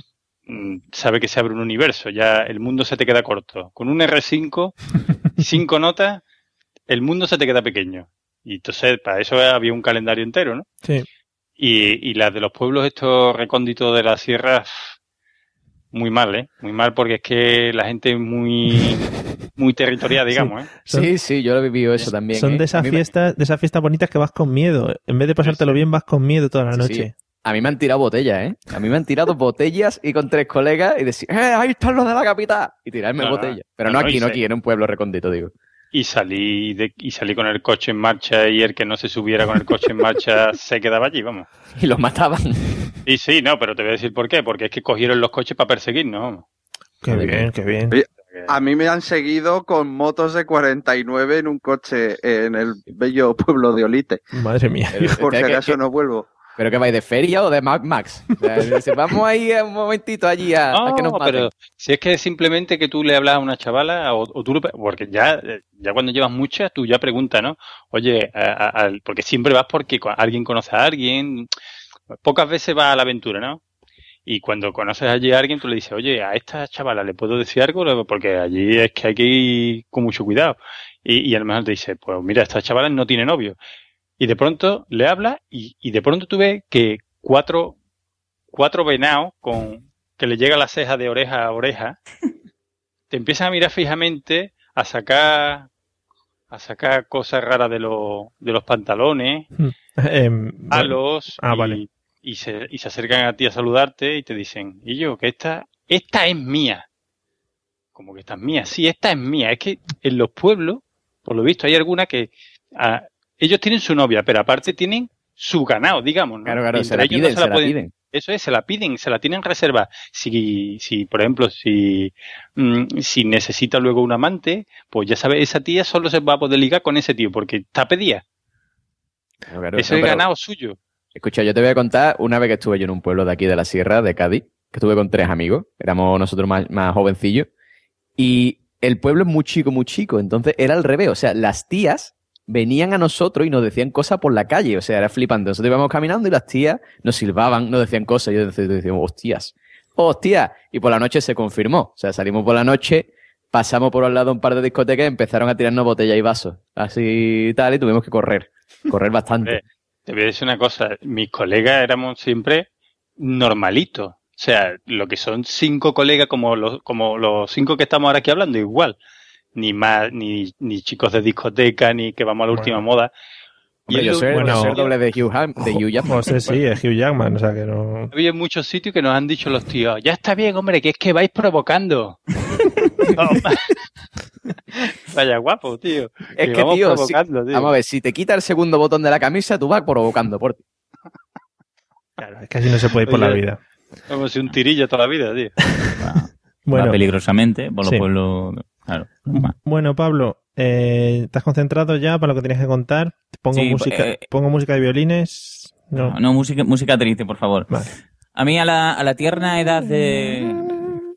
mm, sabe que se abre un universo, ya el mundo se te queda corto. Con un R5, cinco notas, el mundo se te queda pequeño. Y entonces para eso había un calendario entero, ¿no? Sí. Y, y las de los pueblos estos recónditos de las sierras, muy mal, ¿eh? Muy mal porque es que la gente es muy, muy territorial, digamos, ¿eh? Son- Sí, sí, yo lo he vivido eso también. Son ¿eh? de esas me- fiestas, de esas fiestas bonitas que vas con miedo. En vez de pasártelo bien, vas con miedo toda la Sí, noche. sí. A mí me han tirado botellas, ¿eh? A mí me han tirado botellas y con tres colegas y decir, ¡eh, ahí están los de la capital! Y tirarme No, botellas. Pero No, no, aquí, no aquí, en un pueblo recóndito, digo. Y salí, de, y salí con el coche en marcha y el que no se subiera con el coche en marcha se quedaba allí, vamos. Y los mataban. Y sí, no, pero te voy a decir por qué. Porque es que cogieron los coches para perseguirnos. vamos. Qué bien, qué bien. A mí me han seguido con motos de 49 en un coche en el bello pueblo de Olite. Madre mía. Por si ¿Qué- qué- acaso no vuelvo. ¿Pero que vais de feria o de Mad Max? O sea, dice, vamos ahí un momentito allí a, a que nos No, maten. pero si es que es simplemente que tú le hablas a una chavala o, o tú lo- porque ya ya cuando llevas muchas tú ya preguntas, ¿no? Oye, a- a- al- porque siempre vas porque alguien conoce a alguien, pocas veces vas a la aventura, ¿no? Y cuando conoces allí a alguien tú le dices, oye, a esta chavala le puedo decir algo porque allí es que hay que ir con mucho cuidado. Y, y a lo mejor te dice, pues mira, esta chavala no tiene novio. Y de pronto le hablas y, y de pronto tú ves que cuatro, cuatro venados con que le llega la ceja de oreja a oreja, te empiezan a mirar fijamente, a sacar, a sacar cosas raras de, los de los pantalones, Em, bueno. halos, Ah, y, vale. y se, y se acercan a ti a saludarte y te dicen, y yo, que esta, esta es mía. Como que esta es mía. Sí, esta es mía. Es que en los pueblos, por lo visto, hay alguna que ah, ellos tienen su novia, pero aparte tienen su ganado, digamos. ¿no? Claro, claro, se la ellos no piden, se la pueden- piden. Eso es, se la piden, se la tienen reserva. Si, si por ejemplo, si, mm, si necesita luego un amante, pues ya sabes, esa tía solo se va a poder ligar con ese tío, porque está pedida. Claro, claro. Eso No, es pero- ganado suyo. Escucha, yo te voy a contar una vez que estuve yo en un pueblo de aquí de la sierra, de Cádiz, que estuve con tres amigos, éramos nosotros más, más jovencillos, y el pueblo es muy chico, muy chico, entonces era al revés, o sea, las tías venían a nosotros y nos decían cosas por la calle, o sea, era flipante. Nosotros íbamos caminando y las tías nos silbaban, nos decían cosas, y yo decía- decíamos, hostias, hostia, y por la noche se confirmó, o sea, salimos por la noche, pasamos por al lado un par de discotecas y empezaron a tirarnos botellas y vasos, así tal, y tuvimos que correr, correr bastante. Te voy a decir una cosa, mis colegas éramos siempre normalitos. O sea, lo que son cinco colegas como los, como los cinco que estamos ahora aquí hablando, igual. Ni más, ni, ni chicos de discoteca, ni que vamos a la última moda. Hombre, yo sé, bueno, sé el doble de Hugh, Ham- de Hugh Jackman. José sí, es Hugh Jackman, o sea que no. Había muchos sitios que nos han dicho los tíos, ya está bien, hombre, que es que vais provocando. Vaya guapo, tío. Es que, vamos tío, si- tío. vamos a ver, si te quita el segundo botón de la camisa, tú vas provocando por ti. Claro, es que así no se puede ir por la vida. Como si un tirillo toda la vida, tío. Bueno. Va peligrosamente por los Sí. pueblos. Claro. Bueno, Pablo, eh, ¿estás concentrado ya para lo que tienes que contar? Pongo, Sí, música, eh, pongo música de violines. No. No, no, música, música triste, por favor. Vale. A mí, a la, a la tierna edad de,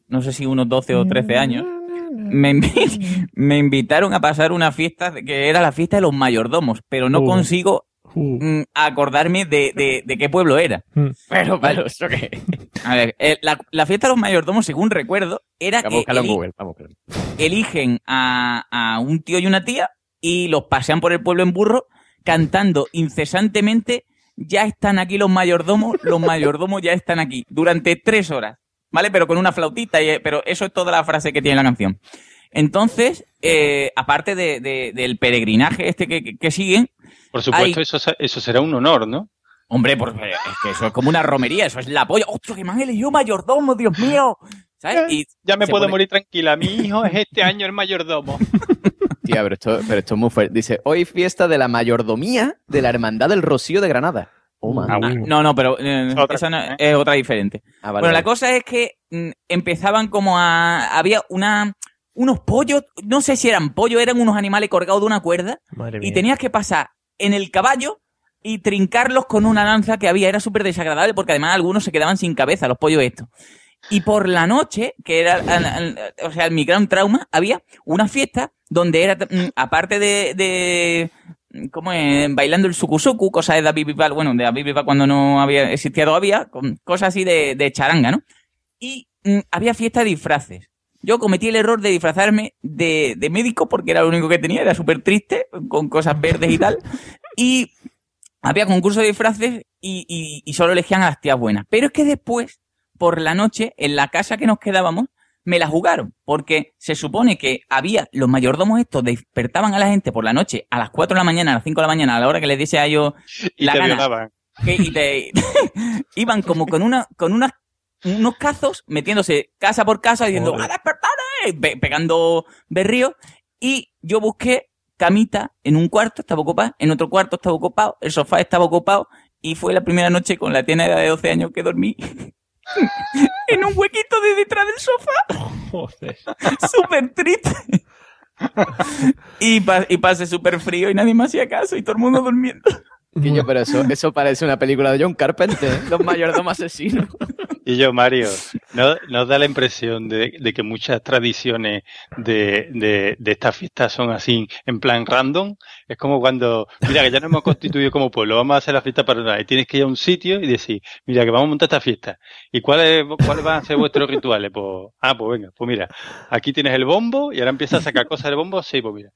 no sé si unos 12 o 13 años, me, invi- me invitaron a pasar una fiesta que era la fiesta de los mayordomos, pero no Uh. consigo mm, acordarme de, de, de qué pueblo era. Mm. Pero, Vale. pero, ¿eso qué? A ver, eh, la, la fiesta de los mayordomos, según recuerdo, era Vamos a que eli- Google. Vamos eligen a, a un tío y una tía y los pasean por el pueblo en burro cantando incesantemente ya están aquí los mayordomos, los mayordomos ya están aquí, durante tres horas, ¿vale? Pero con una flautita, y, pero eso es toda la frase que tiene la canción. Entonces, eh, aparte de, de- del peregrinaje este que, que- que siguen, Por supuesto, Hay- eso, eso será un honor, ¿no? hombre, porque es que eso es como una romería, eso es la polla. ¡Ostras, que me han elegido mayordomo, Dios mío! ¿sabes? Y Ya me puedo pone- morir tranquila. Mi hijo es este año el mayordomo. Tía, pero esto, pero esto es muy fuerte. Dice, hoy fiesta de la mayordomía de la Hermandad del Rocío de Granada. Oh, man. Ah, no, no, pero eh, Otra, esa no- ¿eh? es otra diferente. Ah, vale, bueno, la cosa es que mm, empezaban como a... Había una unos pollos, no sé si eran pollos, eran unos animales colgados de una cuerda Madre y mía. tenías que pasar en el caballo y trincarlos con una lanza que había. Era súper desagradable porque además algunos se quedaban sin cabeza, los pollos estos. Y por la noche, que era, o sea, mi gran trauma, había una fiesta donde era, mm, aparte de, de ¿cómo es? Bailando el sukusuku, cosas de David Bisbal, bueno, de David cuando no había, existía todavía, cosas así de, de charanga, ¿no? Y mm, había fiesta de disfraces. Yo cometí el error de disfrazarme de, de médico porque era lo único que tenía, era súper triste, con cosas verdes y tal. Y había concurso de disfraces y, y- y solo elegían a las tías buenas. Pero es que después, por la noche, en la casa que nos quedábamos, me la jugaron. Porque se supone que había, los mayordomos estos despertaban a la gente por la noche a las 4 de la mañana, a las 5 de la mañana, a la hora que les diese a ellos Y la te gana. que- y te- iban como con una, con unas, unos cazos metiéndose casa por casa diciendo Joder. ¡A despertar! eh", pe- pegando berríos. Y yo busqué camita en un cuarto, estaba ocupado, en otro cuarto estaba ocupado, el sofá estaba ocupado, y fue la primera noche con la tiena de 12 años que dormí en un huequito de detrás del sofá. Joder. Súper triste. y, pa- y pasé súper frío y nadie me hacía caso y todo el mundo durmiendo. Guillo, pero eso, eso parece una película de John Carpenter, ¿eh? Los mayordomos asesinos. Y yo, Mario, ¿no, ¿no da la impresión de, de que muchas tradiciones de, de, de estas fiestas son así, en plan random? Es como cuando, mira, que ya nos hemos constituido como pueblo, vamos a hacer la fiesta para y tienes que ir a un sitio y decir, mira, que vamos a montar esta fiesta. ¿Y cuáles, cuáles van a ser vuestros rituales? Pues, ah, pues venga, pues mira, aquí tienes el bombo y ahora empiezas a sacar cosas del bombo, sí, pues mira.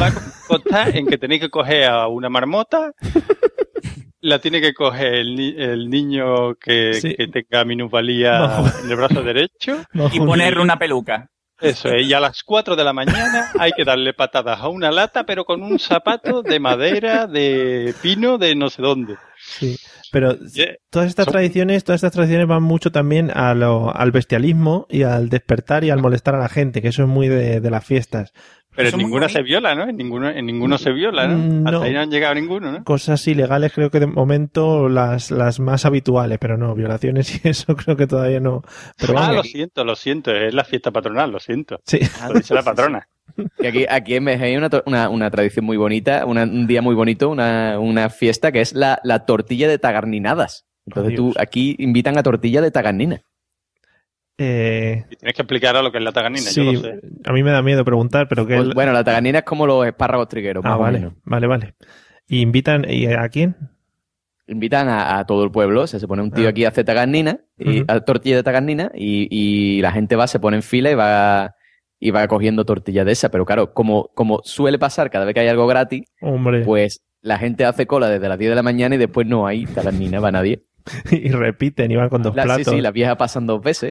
Va a constar en que tenéis que coger a una marmota, la tiene que coger el, ni- el niño que, Sí. que tenga minusvalía No. en el brazo derecho. No, Y ponerle una peluca. Eso es, y a las 4 de la mañana hay que darle patadas a una lata, pero con un zapato de madera, de pino, de no sé dónde. Sí, pero Yeah. todas estas tradiciones, todas estas tradiciones van mucho también a lo- al bestialismo y al despertar y al molestar a la gente, que eso es muy de, de las fiestas. Pero en ninguna se viola, ¿no? En ninguno, en ninguno se viola, ¿no? Mm, Hasta no. ahí no han llegado ninguno, ¿no? Cosas ilegales creo que de momento las, las más habituales, pero no, violaciones y eso creo que todavía no. Pero ah, vamos, lo siento, lo siento, es la fiesta patronal, lo siento. sí. Lo dice la patrona. Y aquí, aquí en México hay una, una, una tradición muy bonita, una- un día muy bonito, una, una fiesta que es la, la tortilla de tagarninadas. Entonces tú, aquí invitan a tortilla de tagarnina. Eh, Y tienes que explicar a lo que es la taganina, sí, yo lo sé. a mí me da miedo preguntar, pero que... Pues, bueno, la tagarnina es como los espárragos trigueros. ah, vale, vale, vale. ¿Y invitan y a quién? Invitan a, a todo el pueblo, o sea, se pone un tío Ah. aquí a hacer tagarnina, y, Ujú. a tortilla de tagarnina, y, y la gente va, se pone en fila y va, y va cogiendo tortillas de esa. Pero claro, como, como suele pasar cada vez que hay algo gratis, Hombre, pues la gente hace cola desde las 10 de la mañana y después no hay tagarnina, va nadie. y repiten y van con dos La- sí, platos. sí, las viejas pasan dos veces.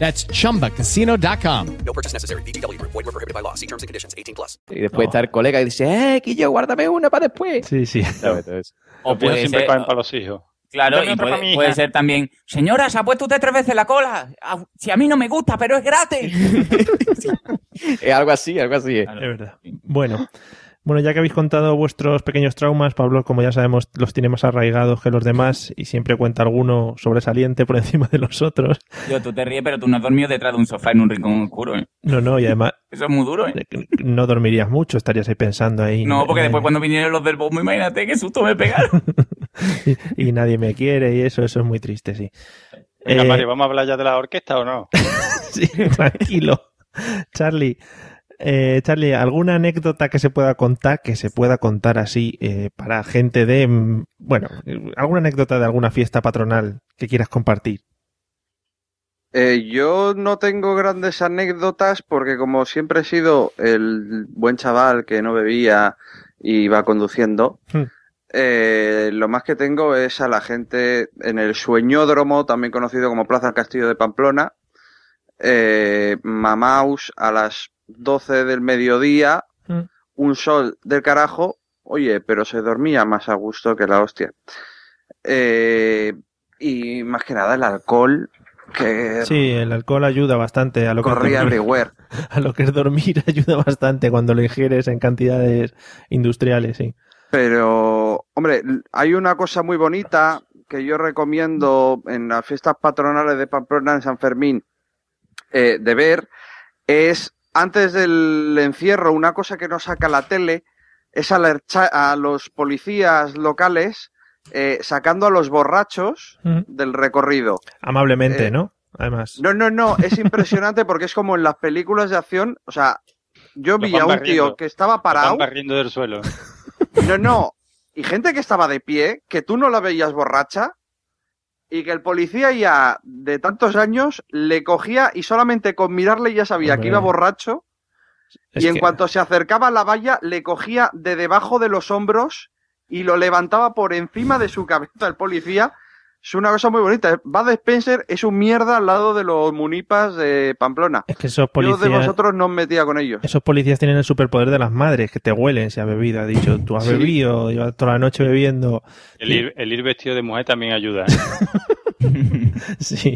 That's chumbacasino.com. No purchase necessary. VGW Group. Void were prohibited by law. See terms and conditions. 18 plus. Y después está el colega y dice, eh, Quillo, guárdame una para después. Sí, sí. O puede siempre ser, cogen para los hijos. claro, y puede, puede ser también, señora, se ha puesto usted tres veces la cola. Ah, Si a mí no me gusta, pero es gratis. es algo así, algo así. es. Es verdad. Bueno, Bueno, ya que habéis contado vuestros pequeños traumas, Pablo, como ya sabemos, los tiene más arraigados que los demás y siempre cuenta alguno sobresaliente por encima de los otros. Yo, tú te ríes, pero tú no has dormido detrás de un sofá en un rincón oscuro, ¿eh? No, no, y además Eso es muy duro, ¿eh? no dormirías mucho, estarías ahí pensando ahí. No, porque eh, después cuando vinieron los del bombo, imagínate qué susto me pegaron. y nadie me quiere y eso, eso es muy triste, sí. Venga, Eh, Mario, ¿vamos a hablar ya de la orquesta o no? Sí, tranquilo. Charlie, eh, Charlie, ¿alguna anécdota que se pueda contar, que se pueda contar así eh, para gente de, mm, bueno, alguna anécdota de alguna fiesta patronal que quieras compartir? Eh, yo no tengo grandes anécdotas porque como siempre he sido el buen chaval que no bebía y iba conduciendo, Hmm. eh, lo más que tengo es a la gente en el sueñódromo, también conocido como Plaza del Castillo de Pamplona, eh, mamaus a las 12 del mediodía, Mm. un sol del carajo, oye, pero se dormía más a gusto que la hostia. Eh, y más que nada el alcohol, que Sí, el alcohol ayuda bastante a lo que es corría dormir. everywhere. A lo que es dormir ayuda bastante cuando lo ingieres en cantidades industriales, sí. Pero, hombre, hay una cosa muy bonita que yo recomiendo en las fiestas patronales de Pamplona en San Fermín eh, de ver, es antes del encierro, una cosa que no saca la tele, es a los policías locales eh, sacando a los borrachos Mm. del recorrido. Amablemente, Eh, ¿no? Además. No, no, no, es impresionante porque es como en las películas de acción, o sea, yo vi a un barriendo. tío que estaba parado, barriendo del suelo. no, no, y gente que estaba de pie, que tú no la veías borracha, y que el policía ya de tantos años le cogía y solamente con mirarle ya sabía Hombre. que iba borracho, Es y en que- cuanto se acercaba a la valla le cogía de debajo de los hombros y lo levantaba por encima de su cabeza el policía. Es una cosa muy bonita. Bud Spencer es un mierda al lado de los munipas de Pamplona. Es que esos Yo de policías, vosotros no os metía con ellos. esos policías tienen el superpoder de las madres, que te huelen si has bebido. Ha dicho, tú has Sí. bebido, llevas toda la noche bebiendo. El ir, el ir vestido de mujer también ayuda. ¿eh? Sí,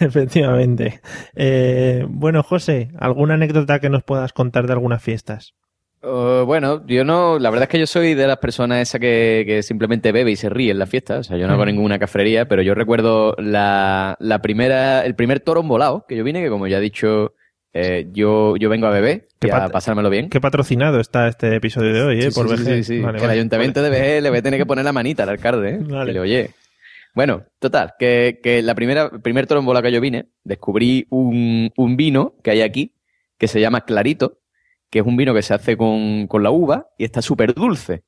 efectivamente. Eh, bueno, José, ¿alguna anécdota que nos puedas contar de algunas fiestas? Uh, bueno, yo no, la verdad es que yo soy de las personas esa que, que simplemente bebe y se ríe en la fiesta, o sea, yo no hago Mm. ninguna cafrería, pero yo recuerdo la, la primera, el primer toro volado que yo vine, que como ya he dicho, eh, yo, yo vengo a beber y a pasármelo bien. Qué patrocinado está este episodio de hoy, ¿eh? Sí, Por sí, sí, VG. sí, sí. Vale, Que el vale, ayuntamiento de BG le voy a tener que poner la manita al alcalde, ¿eh? Que le oye. Bueno, total, que, que la primera, el primer toro bola que yo vine, descubrí un, un vino que hay aquí, que se llama Clarito, que es un vino que se hace con, con la uva y está súper dulce.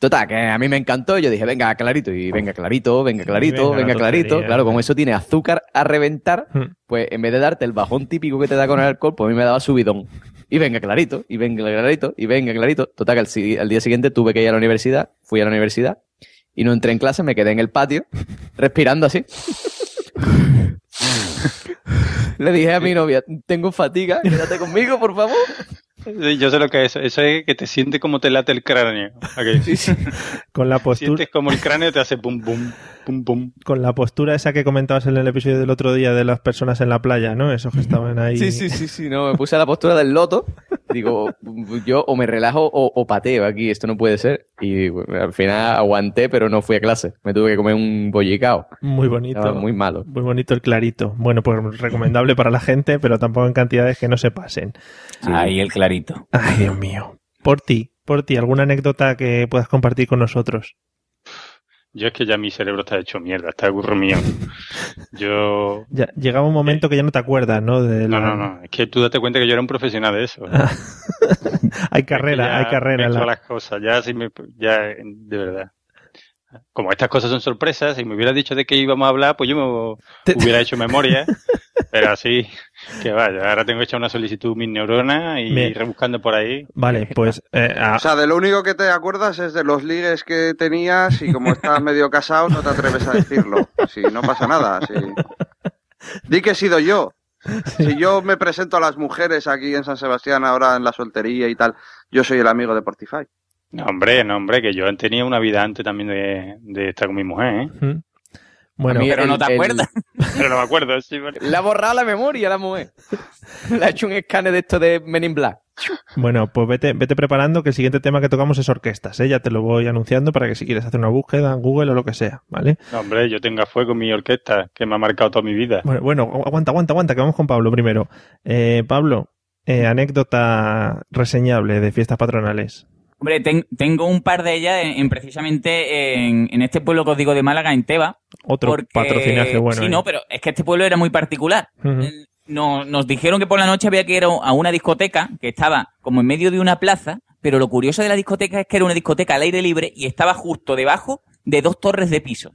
Total, que a mí me encantó, yo dije, venga, Clarito, y venga, Clarito, venga, Clarito, venga la venga, Clarito. Claro, como eso tiene azúcar a reventar, Hmm. pues en vez de darte el bajón típico que te da con el alcohol, pues a mí me daba subidón. Y venga clarito, y venga clarito, y venga clarito. Total, que al, al día siguiente tuve que ir a la universidad, fui a la universidad, y no entré en clase, me quedé en el patio, respirando así. Le dije a mi novia, tengo fatiga, quédate conmigo, por favor. Sí, Yo sé lo que es. Eso es que te siente como te late el cráneo. ¿A que? Con la postura, Sientes como el cráneo te hace pum, pum, pum, pum. con la postura esa que comentabas en el episodio del otro día de las personas en la playa, ¿no? Esos que estaban ahí. Sí, sí, sí, sí, no, me puse a la postura del loto. Digo, yo o me relajo o, o pateo aquí, esto no puede ser. Y bueno, al final aguanté, pero no fui a clase. Me tuve que comer un bollicao. Muy bonito. Estaba muy malo. Muy bonito el clarito. Bueno, pues recomendable para la gente, pero tampoco en cantidades que no se pasen. Ahí el clarito. Ay, Dios mío. Por ti, por ti, ¿alguna anécdota que puedas compartir con nosotros? Yo es que ya mi cerebro está hecho mierda, está mío. Yo. Ya, llegaba un momento que ya no te acuerdas, ¿no? De No, la- no, no. Es que tú date cuenta que yo era un profesional de eso. hay carrera, Ya hay carrera. la- las cosas, ya sí me, ya de verdad. Como estas cosas son sorpresas, si me hubieras dicho de qué íbamos a hablar, pues yo me hubiera hecho memoria. pero así, que vaya, ahora tengo hecha una solicitud mis neuronas y Me- rebuscando por ahí. Vale, pues eh, a- O sea, de lo único que te acuerdas es de los ligues que tenías y como estás medio casado no te atreves a decirlo. Si no pasa nada. Si... Di que he sido yo. Si yo me presento a las mujeres aquí en San Sebastián ahora en la soltería y tal, yo soy el amigo de Portify. No, hombre, no, hombre, que yo tenía una vida antes también de, de estar con mi mujer, ¿eh? Bueno, mí Pero el- no te el- acuerdas. Pero no me acuerdo, sí. vale. Le ha borrado la memoria la mujer. Le ha hecho un escáner de esto de Men in Black. Bueno, pues vete, vete preparando que el siguiente tema que tocamos es orquestas, ¿eh? Ya te lo voy anunciando para que si quieres hacer una búsqueda en Google o lo que sea, ¿vale? No, hombre, yo tengo a fuego mi orquesta, que me ha marcado toda mi vida. Bueno, bueno, aguanta, aguanta, aguanta, que vamos con Pablo primero. Eh, Pablo, eh, anécdota reseñable de fiestas patronales. Hombre, ten- tengo un par de ellas en, en precisamente en, en este pueblo que os digo de Málaga, en Teba. Otro porque- patrocinaje bueno. Sí, no, pero es que este pueblo era muy particular. Ujú. Nos, nos dijeron que por la noche había que ir a una discoteca que estaba como en medio de una plaza, pero lo curioso de la discoteca es que era una discoteca al aire libre y estaba justo debajo de dos torres de piso.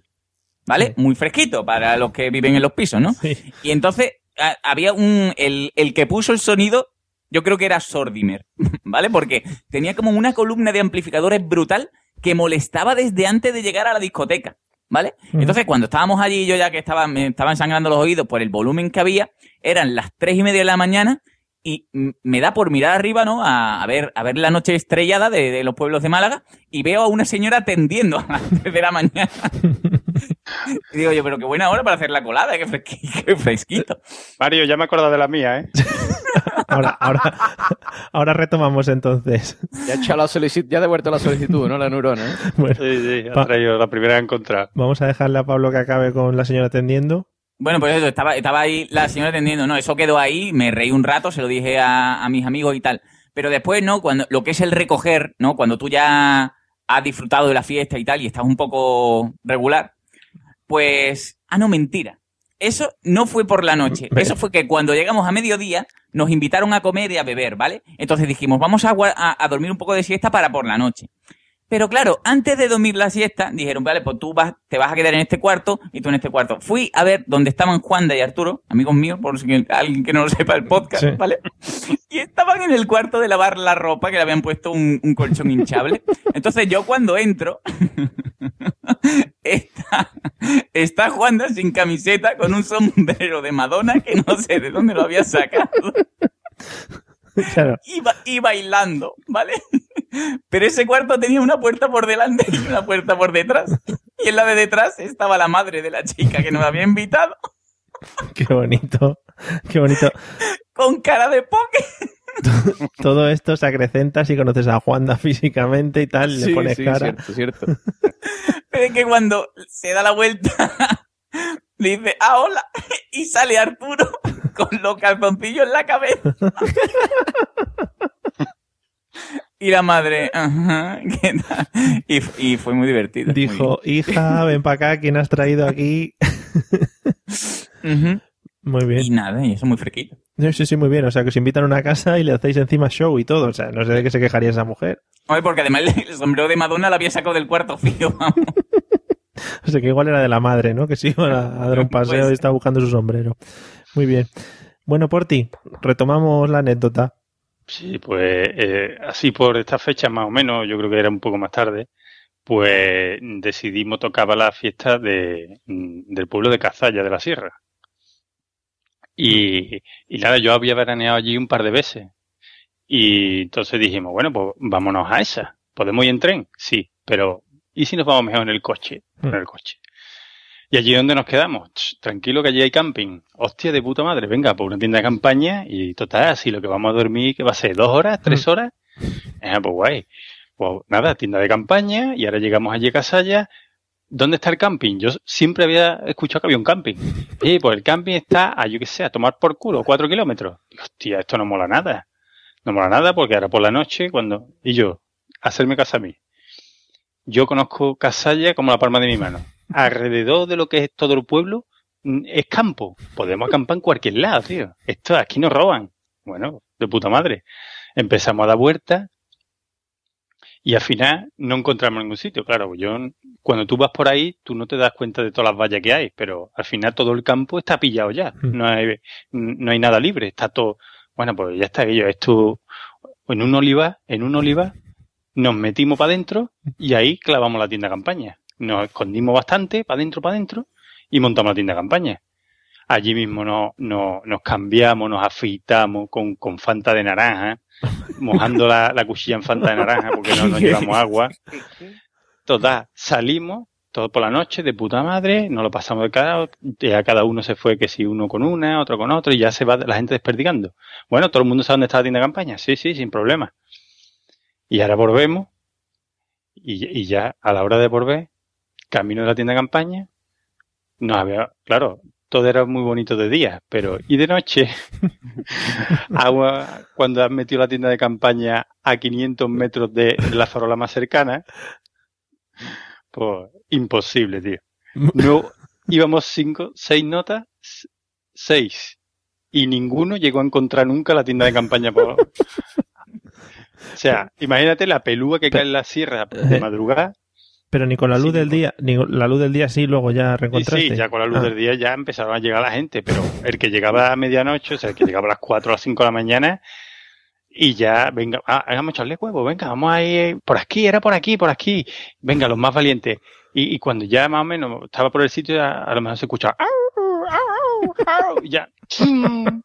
¿Vale? Muy fresquito para los que viven en los pisos, ¿no? Y entonces a- había un. El, el que puso el sonido, yo creo que era Sordimer, ¿vale? Porque tenía como una columna de amplificadores brutal que molestaba desde antes de llegar a la discoteca, ¿vale? Entonces, cuando estábamos allí, yo ya que estaba, me estaban sangrando los oídos por el volumen que había, eran las tres y media de la mañana y me da por mirar arriba, ¿no? A, a ver, a ver la noche estrellada de, de los pueblos de Málaga y veo a una señora atendiendo a las tres de la mañana. y digo yo, pero qué buena hora para hacer la colada, qué, fresqui- qué fresquito. Mario, ya me he acordado de la mía, ¿eh? Ahora, ahora, ahora retomamos entonces. Ya ha echado la solicitud, ya ha devuelto la solicitud, ¿no? La neurona, ¿eh? Bueno, Sí, sí, ha traído la primera que he encontrado. vamos a dejarle a Pablo que acabe con la señora atendiendo. Bueno, pues eso, estaba, estaba ahí la señora atendiendo, ¿no? Eso quedó ahí, me reí un rato, se lo dije a, a mis amigos y tal. Pero después, ¿no? Cuando, lo que es el recoger, ¿no? Cuando tú ya has disfrutado de la fiesta y tal y estás un poco regular, pues... Ah, no, mentira. Eso no fue por la noche. Eso fue que cuando llegamos a mediodía nos invitaron a comer y a beber, ¿vale? Entonces dijimos, vamos a, a dormir un poco de siesta para por la noche. Pero claro, antes de dormir la siesta, dijeron, vale, pues tú vas, te vas a quedar en este cuarto y tú en este cuarto. Fui a ver dónde estaban Juanda y Arturo, amigos míos, por si alguien que no lo sepa el podcast, Sí. ¿vale? Y estaban en el cuarto de lavar la ropa, que le habían puesto un, un colchón hinchable. Entonces yo cuando entro, está, está Juanda sin camiseta con un sombrero de Madonna que no sé de dónde lo había sacado. Claro. Y, ba- y bailando, ¿vale? Pero ese cuarto tenía una puerta por delante y una puerta por detrás. Y en la de detrás estaba la madre de la chica que nos había invitado Qué bonito. Qué bonito. con cara de poke. Todo esto se acrecenta si conoces a Juanda físicamente y tal, le Sí, pones sí, cara. cierto, cierto. Pero es que cuando se da la vuelta, le dice, ah, hola, y sale Arturo con los calzoncillos en la cabeza. Y la madre, ajá, ¿qué tal? Y, y fue muy divertido. muy Dijo, hija, ven para acá, ¿quién has traído aquí? Muy bien. Y nada, y eso muy fresquito. Sí, sí, sí, muy bien. O sea, que os invitan a una casa y le hacéis encima show y todo. O sea, no sé de qué se quejaría esa mujer. Oye, porque además el sombrero de Madonna la había sacado del cuarto fío, vamos. O sea, que igual era de la madre, ¿no? Que se iban a, a dar un paseo Pues- y estaba buscando su sombrero. Muy bien. Bueno, por ti, retomamos la anécdota. Sí, pues eh, así por esta fecha más o menos, yo creo que era un poco más tarde, pues decidimos tocar la fiesta de, mm, del pueblo de Cazalla de la Sierra. Y, y nada, yo había veraneado allí un par de veces. Y entonces dijimos, bueno, pues vámonos a esa. ¿Podemos ir en tren? Sí, pero ¿y si nos vamos mejor en el coche? En el coche. ¿Y allí donde nos quedamos? Ch, tranquilo que allí hay camping. Hostia de puta madre, venga, por una tienda de campaña y total, así lo que vamos a dormir, que va a ser? ¿Dos horas? ¿Tres horas? Ah, pues guay. Pues nada, tienda de campaña y ahora llegamos allí a Casalla. ¿Dónde está el camping? Yo siempre había escuchado que había un camping. Y pues el camping está, a yo que sé, a tomar por culo, cuatro kilómetros. Hostia, esto no mola nada. No mola nada porque ahora por la noche, cuando... Y yo, hacerme casa a mí. Yo conozco Casalla como la palma de mi mano. Alrededor de lo que es todo el pueblo mm, es campo. Podemos acampar en cualquier lado, tío. Esto aquí nos roban. Bueno, de puta madre. Empezamos a dar vueltas y al final no encontramos ningún sitio. Claro, yo cuando tú vas por ahí, tú no te das cuenta de todas las vallas que hay, pero al final todo el campo está pillado ya. No hay, no hay nada libre, está todo. Bueno, pues ya está aquello. Esto en un olivar, en un olivar, nos metimos para adentro y ahí clavamos la tienda de campaña. Nos escondimos bastante, para adentro, para adentro, y montamos la tienda de campaña. Allí mismo no, no- nos cambiamos, nos afeitamos con, con Fanta de naranja, mojando la, la cuchilla en Fanta de naranja porque no nos llevamos agua. Total, salimos todo por la noche, de puta madre, nos lo pasamos de cada, ya cada uno se fue que si uno con una, otro con otro, y ya se va la gente desperdigando. Bueno, todo el mundo sabe dónde está la tienda de campaña, sí, sí, sin problema. Y ahora volvemos, y, y ya a la hora de volver, camino de la tienda de campaña, no había, claro, todo era muy bonito de día, pero y de noche, agua, cuando has metido la tienda de campaña a 500 metros de la farola más cercana, pues imposible, tío. No, íbamos cinco, seis notas, seis. Y ninguno llegó a encontrar nunca la tienda de campaña. Por... O sea, imagínate la pelúa que cae en la sierra de madrugada. Pero ni con la luz del día, ni con la luz del día sí, luego ya Y reencontraste. sí, ya con la luz Ah. del día ya empezaron a llegar la gente, pero el que llegaba a medianoche, o sea, el que llegaba a las 4 o las 5 de la mañana, y ya, venga, ah, vamos a echarle huevo, venga, vamos a ir por aquí, era por aquí, por aquí, venga, los más valientes. Y, y cuando ya más o menos estaba por el sitio, ya a lo mejor se escuchaba, "Au, au, au", y ya.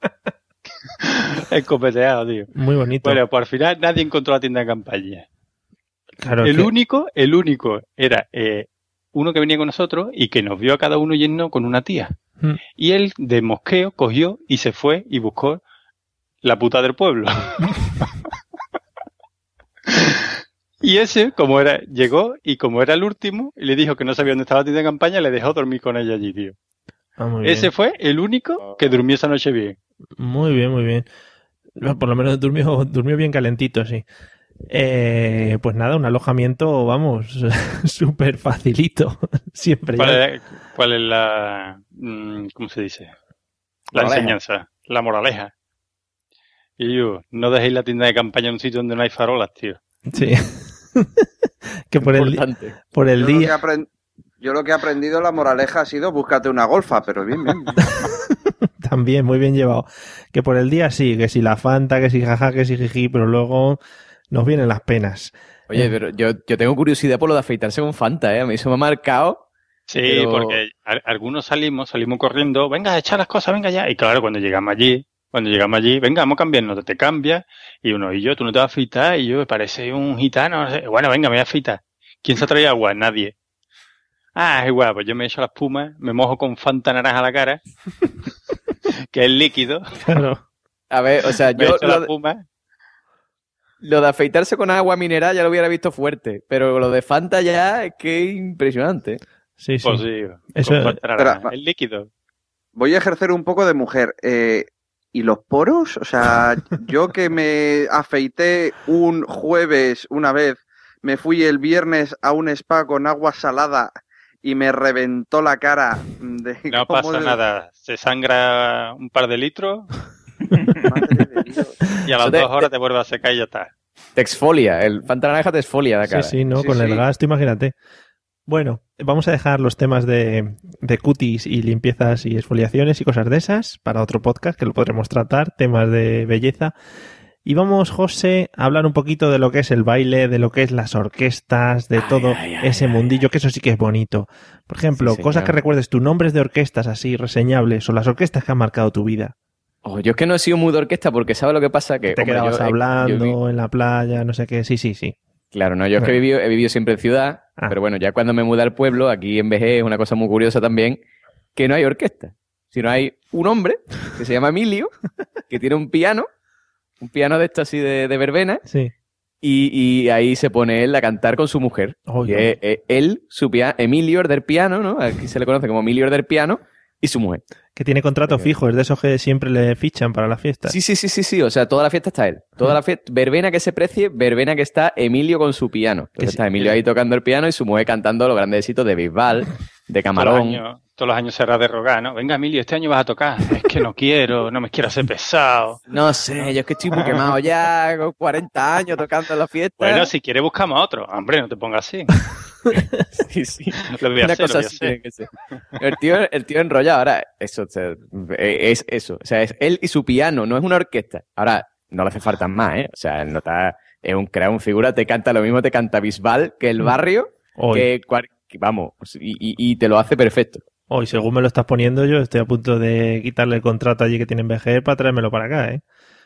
escopeteado, tío. Muy bonito. Bueno, pues al final nadie encontró la tienda de campaña. Claro, el que- único, el único era eh, uno que venía con nosotros y que nos vio a cada uno yendo con una tía. Mm. Y él, de mosqueo, cogió y se fue y buscó la puta del pueblo. y ese, como era, llegó y como era el último, y le dijo que no sabía dónde estaba la tienda de campaña, le dejó dormir con ella allí, tío. Ah, bien. Ese fue el único que durmió esa noche bien. Muy bien, muy bien. Por lo menos durmió, durmió bien calentito, sí. Eh, pues nada, un alojamiento, vamos, súper facilito. Siempre. ¿Cuál es, cuál es la, mm, cómo se dice? La Moraleja. enseñanza, la moraleja. Y yo, no dejéis la tienda de campaña en un sitio donde no hay farolas, tío. Sí. que por el, por Yo lo, que día. yo lo que he aprendido, la moraleja ha sido búscate una golfa, pero bien, bien. bien. También, muy bien llevado. Que por el día sí, que si la Fanta, que si jaja, que si jiji, pero luego nos vienen las penas. Oye, pero yo, yo tengo curiosidad por lo de afeitarse con Fanta, ¿eh? A mí eso me ha marcado. Sí, Pero- porque a- algunos salimos, salimos corriendo, venga, a echar las cosas, venga ya. Y claro, cuando llegamos allí, cuando llegamos allí, venga, vamos a cambiarnos, te cambias. Y uno, y yo, tú no te vas a afeitar, y yo, me parece un gitano. no sé. Bueno, venga, me voy a afeitar. ¿Quién se ha traído agua? Nadie. Ah, es igual, pues yo me echo las pumas, me mojo con Fanta naranja a la cara, que es líquido. Claro. A ver, o sea, yo lo la de, puma. lo de afeitarse con agua mineral ya lo hubiera visto fuerte, pero lo de Fanta ya es que es impresionante. Sí, sí. Pues sí, Eso- es líquido. Voy a ejercer un poco de mujer. Eh, ¿Y los poros? O sea, yo que me afeité un jueves una vez, me fui el viernes a un spa con agua salada y me reventó la cara de No cómo pasa de- nada, se sangra un par de litros y a las te- dos horas te vuelve a secar y ya está. Te exfolia, el Fanta naranja te exfolia la cara. Sí, sí, ¿no? Sí, Con el sí. gas, tú imagínate. Bueno, vamos a dejar los temas de, de cutis y limpiezas y exfoliaciones y cosas de esas para otro podcast que lo podremos tratar, temas de belleza. Y vamos, José, a hablar un poquito de lo que es el baile, de lo que es las orquestas, de todo ese mundillo, que eso sí que es bonito. Por ejemplo, Sí, cosas que recuerdes tú, nombres de orquestas así reseñables o las orquestas que han marcado tu vida. Oh, yo es que no he sido muy de orquesta porque ¿sabes lo que pasa? Que Te hombre, quedabas yo, hablando yo vi- en la playa, no sé qué. Sí, sí, sí. Claro, no, yo es que he vivido, he vivido siempre en ciudad, Ah. pero bueno, ya cuando me mudé al pueblo, aquí en Vejez, es una cosa muy curiosa también, que no hay orquesta, sino hay un hombre que se llama Emilio, que tiene un piano, un piano de esto así de, de verbena, Sí. y, y ahí se pone él a cantar con su mujer. Oh, Y ya. es- es él, su piano, Emilio el del piano, ¿no? Aquí se le conoce como Emilio el del piano, y su mujer. Que tiene contrato fijo, es de esos que siempre le fichan para la fiesta. Sí, sí, sí, sí, sí. O sea, toda la fiesta está él. Toda Mm. la fiesta, verbena que se precie, verbena que está Emilio con su piano. Que sí. está Emilio ahí tocando el piano y su mujer cantando los grandes éxitos de Bisbal, de Camarón. Todos los años será de rogar, ¿no? Venga, Emilio, este año vas a tocar. Es que no quiero, no me quiero hacer pesado. No sé, yo es que estoy muy quemado ya, con 40 años tocando en la fiesta. Bueno, si quieres buscamos a otro. Hombre, no te pongas así. sí, sí. Lo voy a Una hacer, lo cosa voy a así hacer. tiene que ser. El tío, el tío enrollado, ahora, eso, o sea, es eso. O sea, es él y su piano, no es una orquesta. Ahora, no le hace falta más, ¿eh? O sea, él no está, es un crea un figura, te canta lo mismo, te canta Bisbal que el barrio, Hoy, que, cual- vamos, y, y- y te lo hace perfecto. Hoy, según me lo estás poniendo, yo estoy a punto de quitarle el contrato allí que tiene en BGR para traérmelo para acá, ¿eh?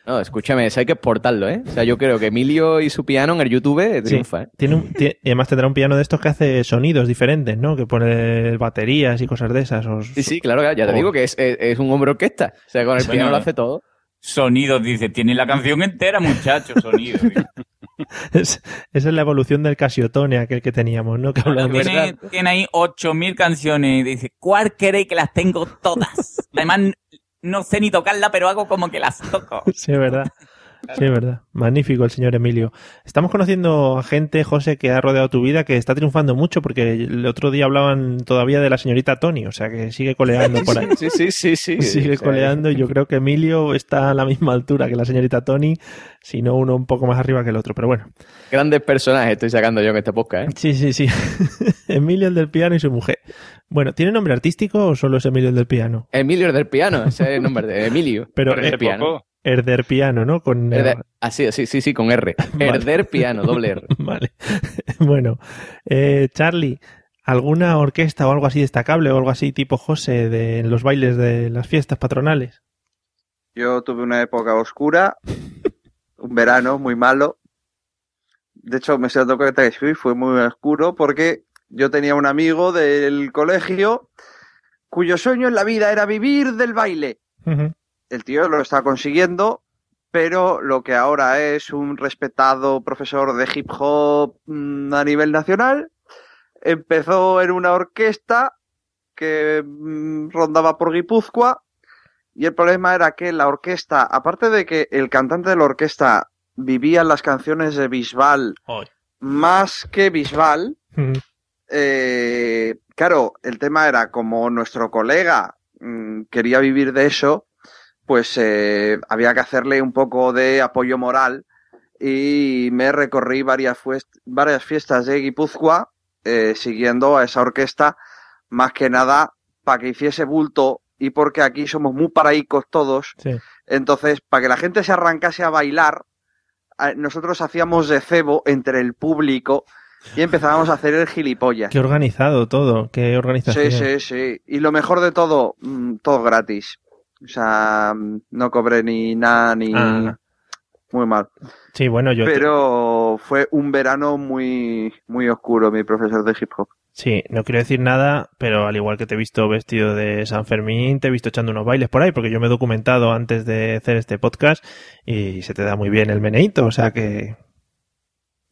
No, escúchame, eso hay que exportarlo, ¿eh? O sea, yo creo que Emilio y su piano en el YouTube triunfa, ¿eh? Tiene un- tie- y además tendrá un piano de estos que hace sonidos diferentes, ¿no? Que pone baterías y cosas de esas. o- Sí, sí, claro, ya te o- digo que es, es- es un hombre orquesta. O sea, con el piano lo eh. hace todo. Sonidos, dice, tiene la canción entera, muchachos, sonidos. Es- esa es la evolución del Casiotone, aquel que teníamos, ¿no? Que hablamos. tiene, tiene ahí 8.000 canciones y dice, ¿cuál queréis que las tengo todas? Además, no sé ni tocarla, pero hago como que las toco. Sí, es verdad. Sí, es verdad. Magnífico el señor Emilio. Estamos conociendo a gente, José, que ha rodeado tu vida, que está triunfando mucho, porque el otro día hablaban todavía de la señorita Tony, o sea que sigue coleando por ahí. Sí, sí, sí, sí. Sigue coleando y yo creo que Emilio está a la misma altura que la señorita Tony, si no uno un poco más arriba que el otro, pero bueno. Grandes personajes estoy sacando yo en este podcast, ¿eh? Sí, sí, sí. Emilio el del piano y su mujer. Bueno, ¿tiene nombre artístico o solo es Emilio el del piano? Emilio el del piano, ese es el nombre de Emilio. Pero el del eh, piano. Herder piano, ¿no? Con Herder- ah, sí, sí, sí, con R. Herder piano, doble R. Vale. Bueno, eh, Charlie, ¿alguna orquesta o algo así destacable o algo así tipo José de en los bailes de las fiestas patronales? Yo tuve una época oscura, un verano muy malo. De hecho, me estoy dando cuenta que fue muy oscuro porque yo tenía un amigo del colegio cuyo sueño en la vida era vivir del baile. El tío lo está consiguiendo, pero lo que ahora es un respetado profesor de hip hop mm, a nivel nacional, empezó en una orquesta que mm, rondaba por Guipúzcoa y el problema era que la orquesta, aparte de que el cantante de la orquesta vivía las canciones de Bisbal más que Bisbal, eh, claro, el tema era como nuestro colega mm, quería vivir de eso, pues eh, había que hacerle un poco de apoyo moral y me recorrí varias, varias fiestas de Guipúzcoa eh, siguiendo a esa orquesta, más que nada para que hiciese bulto y porque aquí somos muy paraicos todos, Sí. entonces para que la gente se arrancase a bailar, nosotros hacíamos de cebo entre el público y empezábamos a hacer el gilipollas. Qué organizado todo, qué organización. Sí, sí, sí. Y lo mejor de todo, mm, todo gratis. O sea, mm, no cobré ni nada, ni... Ah. Muy mal. Sí, bueno, yo... te- Pero fue un verano muy, muy oscuro, mi profesor de hip hop. Sí, no quiero decir nada, pero al igual que te he visto vestido de San Fermín, te he visto echando unos bailes por ahí, porque yo me he documentado antes de hacer este podcast y se te da muy bien el meneíto, o sea que...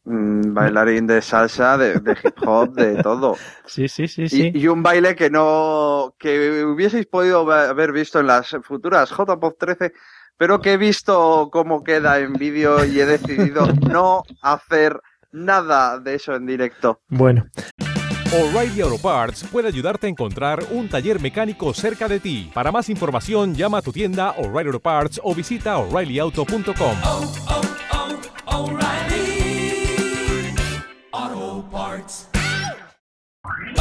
Mm, bailarín de salsa, de, de hip hop, de todo. Sí, sí, sí, Y, sí. y un baile que no, que hubieseis podido haber visto en las futuras JPOP 13, pero que he visto cómo queda en vídeo y he decidido no hacer nada de eso en directo. Bueno, O'Reilly Auto Parts puede ayudarte a encontrar un taller mecánico cerca de ti. Para más información, llama a tu tienda O'Reilly Auto Parts o visita oreillyauto.com. O'Reilly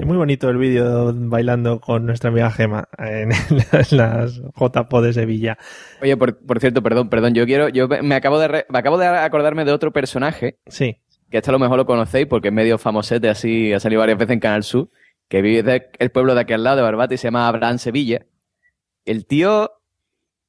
es muy bonito el vídeo bailando con nuestra amiga Gema en las, las JPO de Sevilla. Oye, por, por cierto, perdón, perdón, yo quiero, yo me acabo de re- me acabo de acordarme de otro personaje. Sí. Que este a lo mejor lo conocéis porque es medio famosete así, ha salido varias veces en Canal Sur, que vive de- el pueblo de aquí al lado de Barbate y se llama Abraham Sevilla. El tío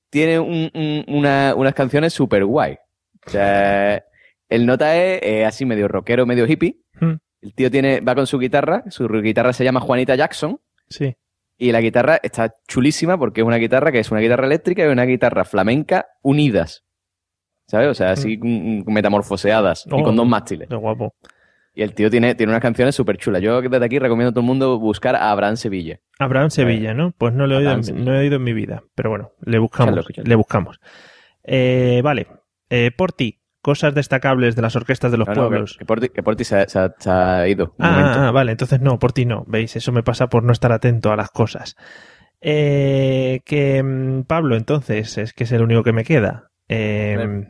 tiene un- un- una- unas canciones súper guay. O sea, el nota es eh, así medio rockero, medio hippie. Hmm. El tío tiene, va con su guitarra, su guitarra se llama Juanita Jackson. Sí. Y la guitarra está chulísima porque es una guitarra que es una guitarra eléctrica y una guitarra flamenca unidas. ¿Sabes? O sea, así mm, metamorfoseadas y Oh, con dos mástiles. Qué guapo. Y el tío tiene, tiene unas canciones súper chulas. Yo desde aquí recomiendo a todo el mundo buscar a Abraham Sevilla. Abraham Sevilla, ¿no? Pues no lo he oído, en, no he oído en mi vida, pero bueno, le buscamos, le buscamos. Eh, vale, eh, por ti, cosas destacables de las orquestas de los No, pueblos. que, que por ti, que se, ha- se ha- se ha ido. un Ah, ah, vale, entonces no, por ti no. ¿Veis? Eso me pasa por no estar atento a las cosas. Eh, que mm, Pablo, entonces, es que es el único que me queda. Eh,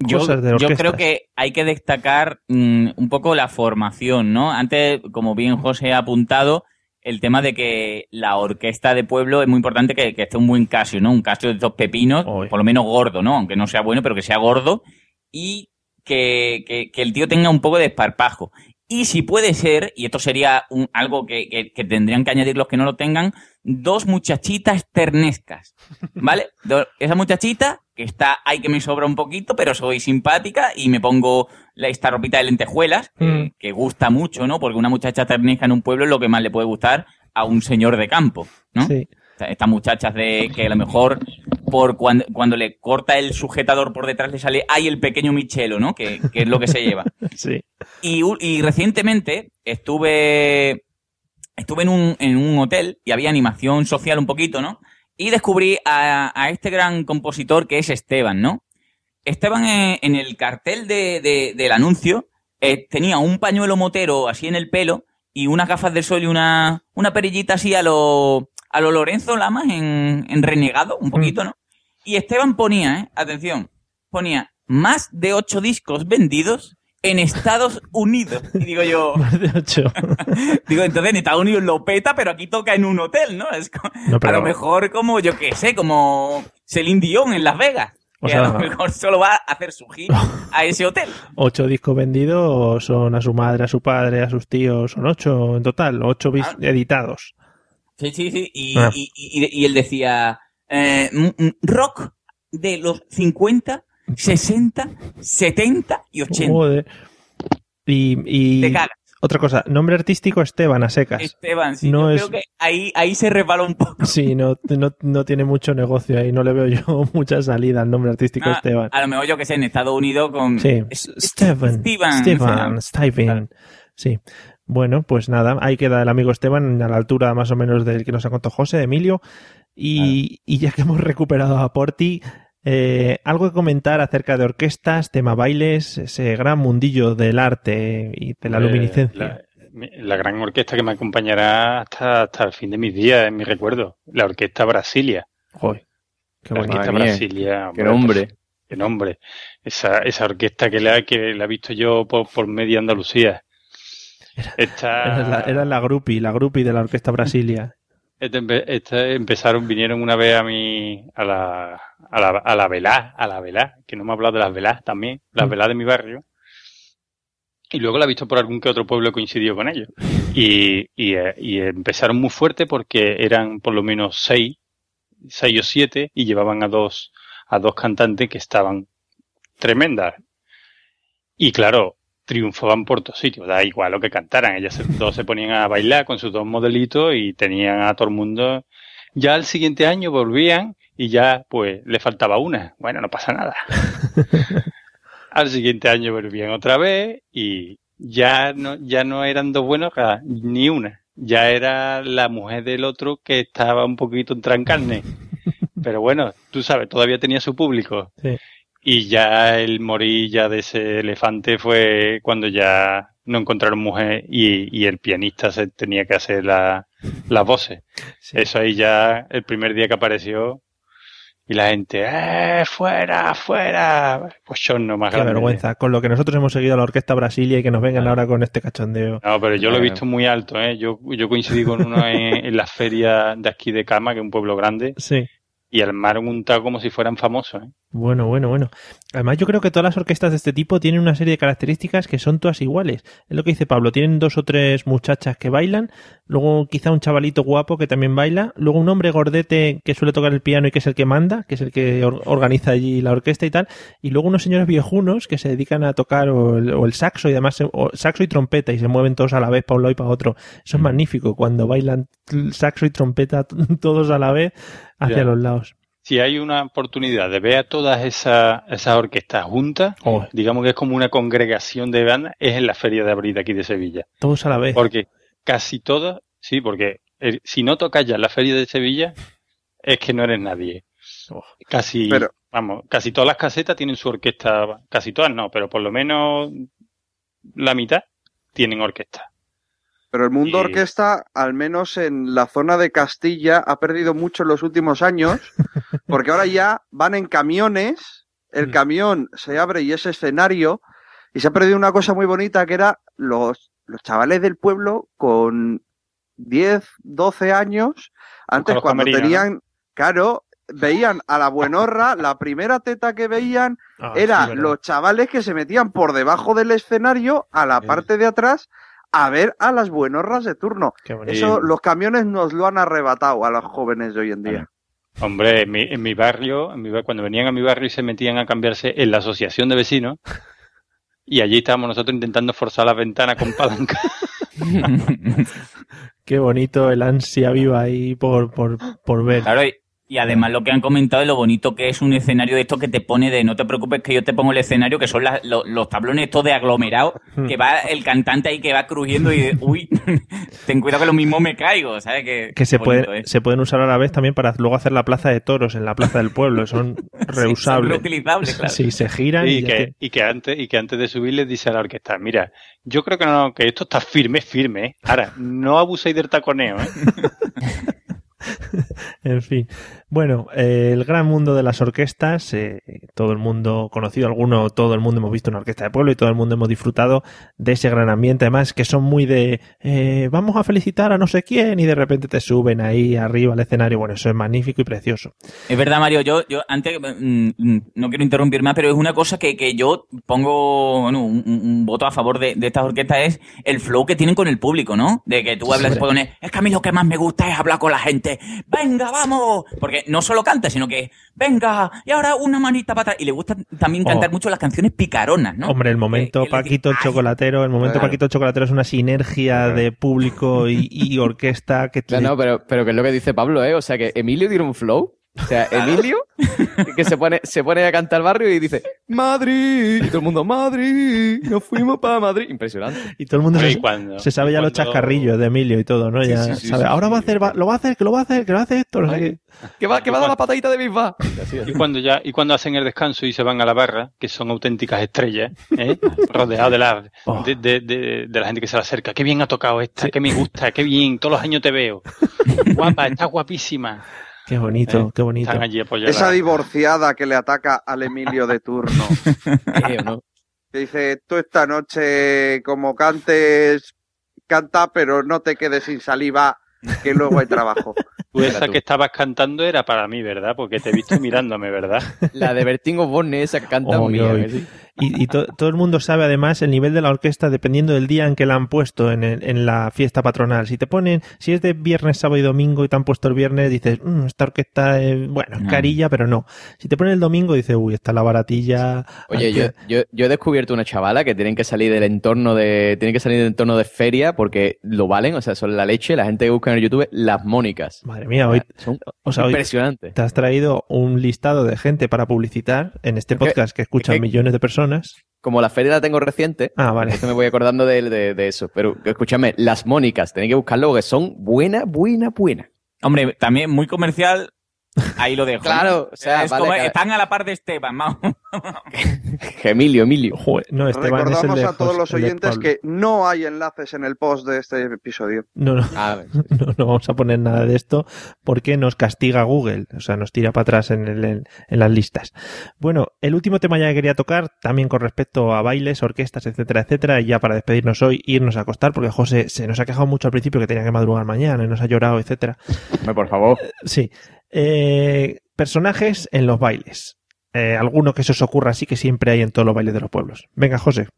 Yo, cosas de yo creo que hay que destacar mm, un poco la formación, ¿no? Antes, como bien José ha apuntado, el tema de que la orquesta de pueblo es muy importante que, que esté un buen Casio, ¿no? Un Casio de estos pepinos, por lo menos gordo, ¿no? Aunque no sea bueno, pero que sea gordo y que, que- que el tío tenga un poco de esparpajo. Y si puede ser, y esto sería un- algo que, que- tendrían que añadir los que no lo tengan, dos muchachitas ternescas, ¿vale? Do- esa muchachita que está ahí que me sobra un poquito, pero soy simpática y me pongo la, esta ropita de lentejuelas, que, que gusta mucho, ¿no? Porque una muchacha ternesca en un pueblo es lo que más le puede gustar a un señor de campo, ¿no? Sí. Estas muchachas de que a lo mejor por cuando, cuando le corta el sujetador por detrás le sale ¡ay, el pequeño Michelo! ¿no? Que, que es lo que se lleva. Sí. Y, recientemente estuve, estuve en un, en un hotel y había animación social un poquito, ¿no? Y descubrí a, a este gran compositor que es Esteban, ¿no? Esteban eh, en el cartel de, de- del anuncio eh, tenía un pañuelo motero así en el pelo y unas gafas de sol y una, una perillita así a lo, a lo Lorenzo Lamas en, en renegado, un poquito, ¿no? Y Esteban ponía, ¿eh? Atención, ponía más de ocho discos vendidos en Estados Unidos. Y digo yo, Más de ocho. digo, entonces en Estados Unidos lo peta, pero aquí toca en un hotel, ¿no? Es co- No, pero- A lo mejor como, yo qué sé, como Celine Dion en Las Vegas. O que sea- a lo mejor solo va a hacer su gira a ese hotel. Ocho discos vendidos son a su madre, a su padre, a sus tíos. Son ocho en total. Ocho bis- editados. Sí, sí, sí. Y, Ah. y, y- y él decía, eh, m- m- rock de los 50, 60, 70 y 80. Joder. Y, y Te cagas. otra cosa, nombre artístico Esteban a secas. Esteban, sí, No yo es- creo que ahí, ahí se resbala un poco. Sí, no, no, no tiene mucho negocio ahí. No le veo yo mucha salida al nombre artístico Ah, Esteban. A lo mejor yo que sé, en Estados Unidos con... Sí, Es- Steven. Steven, Steven. Steven. Sí. Bueno, pues nada, ahí queda el amigo Esteban a la altura más o menos del que nos ha contado José, de Emilio. Y, y ya que hemos recuperado a Porti, eh, algo que comentar acerca de orquestas, tema bailes, ese gran mundillo del arte y de la Eh, luminiscencia. La, gran orquesta que me acompañará hasta, hasta el fin de mis días, en mi recuerdo. La Orquesta Brasilia. Joder, qué la. Orquesta mía, Brasilia. qué hombre, nombre. pues, Qué nombre. Esa, esa orquesta que la, que la he visto yo por, por media Andalucía. Esta, Era la, era la grupi, la grupi de la Orquesta Brasilia. esta empe- esta empezaron, vinieron una vez a mi, a la, a la, a la velá, a la velá, que no me ha hablado de las velás también, las Mm. velás de mi barrio. Y luego la he visto por algún que otro pueblo coincidió con ellos. Y, y, eh, y empezaron muy fuerte porque eran por lo menos seis, seis o siete, y llevaban a dos, a dos cantantes que estaban tremendas. Y claro, triunfaban por todos sitios, da igual lo que cantaran, ellas todos se ponían a bailar con sus dos modelitos y tenían a todo el mundo. Ya al siguiente año volvían y ya pues le faltaba una. Bueno, no pasa nada. al siguiente año volvían otra vez y ya no, ya no eran dos buenos cada- ni una. Ya era la mujer del otro que estaba un poquito en carne. Pero bueno, tú sabes, todavía tenía su público. Sí. Y ya el morir ya de ese elefante fue cuando ya no encontraron mujer y, y el pianista se tenía que hacer la, las voces. Eso ahí ya el primer día que apareció y la gente, ¡eh, fuera, fuera! Pues yo no más Qué grande. vergüenza. Con lo que nosotros hemos seguido a la Orquesta Brasilia y que nos vengan ahora con este cachondeo. No, pero yo lo he visto muy alto, ¿eh? Yo, yo coincidí con uno en, en la feria de aquí de Cama, que es un pueblo grande, Sí. y armaron un tag como si fueran famosos, ¿eh? Bueno, bueno, bueno. Además, yo creo que todas las orquestas de este tipo tienen una serie de características que son todas iguales. Es lo que dice Pablo. Tienen dos o tres muchachas que bailan, luego quizá un chavalito guapo que también baila, luego un hombre gordete que suele tocar el piano y que es el que manda, que es el que or- organiza allí la orquesta y tal, y luego unos señores viejunos que se dedican a tocar o el, o el saxo y además o saxo y trompeta y se mueven todos a la vez para un lado y para otro. Eso es magnífico cuando bailan saxo y trompeta todos a la vez hacia los lados. Si hay una oportunidad de ver a todas esas, esas orquestas juntas, Oh. digamos que es como una congregación de bandas, es en la Feria de Abril de aquí de Sevilla. Todos a la vez. Porque casi todas, sí, porque el- si no tocas ya en la Feria de Sevilla, es que no eres nadie. Casi, Pero- vamos, casi todas las casetas tienen su orquesta, casi todas no, pero por lo menos la mitad tienen orquesta. Pero el mundo Y- orquesta, al menos en la zona de Castilla, ha perdido mucho en los últimos años porque ahora ya van en camiones, el camión se abre y es escenario, y se ha perdido una cosa muy bonita que era los, los chavales del pueblo con 10, 12 años, antes cuando camerinos, tenían, claro, veían a la buenorra, la primera teta que veían Ah, era los chavales que se metían por debajo del escenario a la parte de atrás a ver a las buenorras de turno. bonito. Eso los camiones nos lo han arrebatado a los jóvenes de hoy en día. Hombre, en mi, en mi barrio, en mi bar- cuando venían a mi barrio y se metían a cambiarse en la asociación de vecinos, y allí estábamos nosotros intentando forzar la ventana con palanca. Qué bonito el ansia viva ahí por, por, por ver. Claro, y, y además lo que han comentado es lo bonito que es un escenario de esto que te pone de no te preocupes que yo te pongo el escenario, que son lo- los tablones estos de aglomerado, Hmm. que va el cantante ahí que va crujiendo y de, uy, ten cuidado que lo mismo me caigo, ¿sabes? Que, Que se, bonito puede, es. se pueden usar a la vez también para luego hacer la plaza de toros en la plaza del pueblo. Son reusables. reutilizables, claro. Sí, se giran y, que, y, que antes, y que antes de subir les dice a la orquesta, mira, yo creo que no, que esto está firme, firme. ¿eh? Ahora, no abuséis del taconeo, ¿eh? En fin. Bueno, eh, el gran mundo de las orquestas, eh, todo el mundo conocido, alguno, todo el mundo hemos visto una orquesta de pueblo y todo el mundo hemos disfrutado de ese gran ambiente. Además, que son muy de eh, vamos a felicitar a no sé quién y de repente te suben ahí arriba al escenario. Bueno, eso es magnífico y precioso. Es verdad, Mario, yo, yo antes, mm, mm, no quiero interrumpir más, pero es una cosa que, que yo pongo bueno, un, un- voto a favor de, de estas orquestas, es el flow que tienen con el público, ¿no? De que tú hablas con él, es que a mí lo que más me gusta es hablar con la gente, venga, vamos, porque no solo canta, sino que, venga, y ahora una manita para atrás, y le gusta también cantar Oh. mucho las canciones picaronas, ¿no? Hombre, el momento Paquito el Chocolatero, el momento Claro. Paquito Chocolatero es una sinergia de público y, y orquesta que No, no, pero, pero que es lo que dice Pablo, ¿eh? O sea, que Emilio tiene un flow. O sea, Emilio, que se pone, se pone a cantar al barrio y dice, Madrid, y todo el mundo, Madrid, nos fuimos para Madrid. Impresionante. Y todo el mundo se, cuando- se sabe ya los chascarrillos de Emilio y todo, ¿no? Sí, ya sí, sí, sabe, sí, ahora sí. va a hacer, va- lo va a hacer, que lo va a hacer, que lo hace esto, no sé qué. Que va, que va a dar la patadita de Bisbal. Y cuando ya, y cuando hacen el descanso y se van a la barra, que son auténticas estrellas, ¿eh? rodeados de la, Oh. de, de- de- de la gente que se le acerca. Qué bien ha tocado esta, qué me gusta, qué bien, todos los años te veo. Guapa, está guapísima. Qué bonito, Eh, qué bonito. Están allí apoyados. Esa divorciada que le ataca al Emilio de turno. Eh. Que dice, tú esta noche como cantes, canta, pero no te quedes sin saliva, que luego hay trabajo. Tú esa tú. que estabas cantando era para mí, ¿verdad? Porque te he visto mirándome, ¿verdad? La de Bertín Osborne, esa que canta mía, oy. que sí. Y, y to- todo el mundo sabe además el nivel de la orquesta dependiendo del día en que la han puesto en, el- en la fiesta patronal. Si te ponen, si es de viernes, sábado y domingo y te han puesto el viernes, dices, "Mm, esta orquesta es, bueno, es No. carilla, pero no. Si te ponen el domingo, dices, uy, está la baratilla. Oye, yo, yo, yo he descubierto una chavala que tienen que salir del entorno de, tienen que salir del entorno de feria porque lo valen, o sea, son la leche, la gente que busca en el YouTube, las mónicas. Madre mía, hoy, Son o sea, hoy impresionantes. te has traído un listado de gente para publicitar en este Es que- podcast que escuchan es que- millones de personas. Como la feria la tengo reciente, Ah, vale. me voy acordando de, de- de eso. Pero escúchame, las mónicas, tenéis que buscarlo porque son buena, buena, buena. Hombre, también muy comercial, ahí lo dejo. ¿no? Claro, o sea, Es vale, como- cada- están a la par de Esteban, vamos. Emilio, Emilio. Joder, no, Esteban es el Recordamos de a todos los oyentes que no hay enlaces en el post de este episodio. No, no. Ah, no, no vamos a poner nada de esto porque nos castiga Google, o sea, nos tira para atrás en, el- en- en las listas. Bueno, el último tema ya que quería tocar, también con respecto a bailes, orquestas, etcétera, etcétera, y ya para despedirnos hoy, irnos a acostar, porque José se nos ha quejado mucho al principio que tenía que madrugar mañana y nos ha llorado, etcétera. por favor. Sí. Eh, personajes en los bailes. Eh, alguno que se os ocurra así que siempre hay en todos los bailes de los pueblos. Venga, José.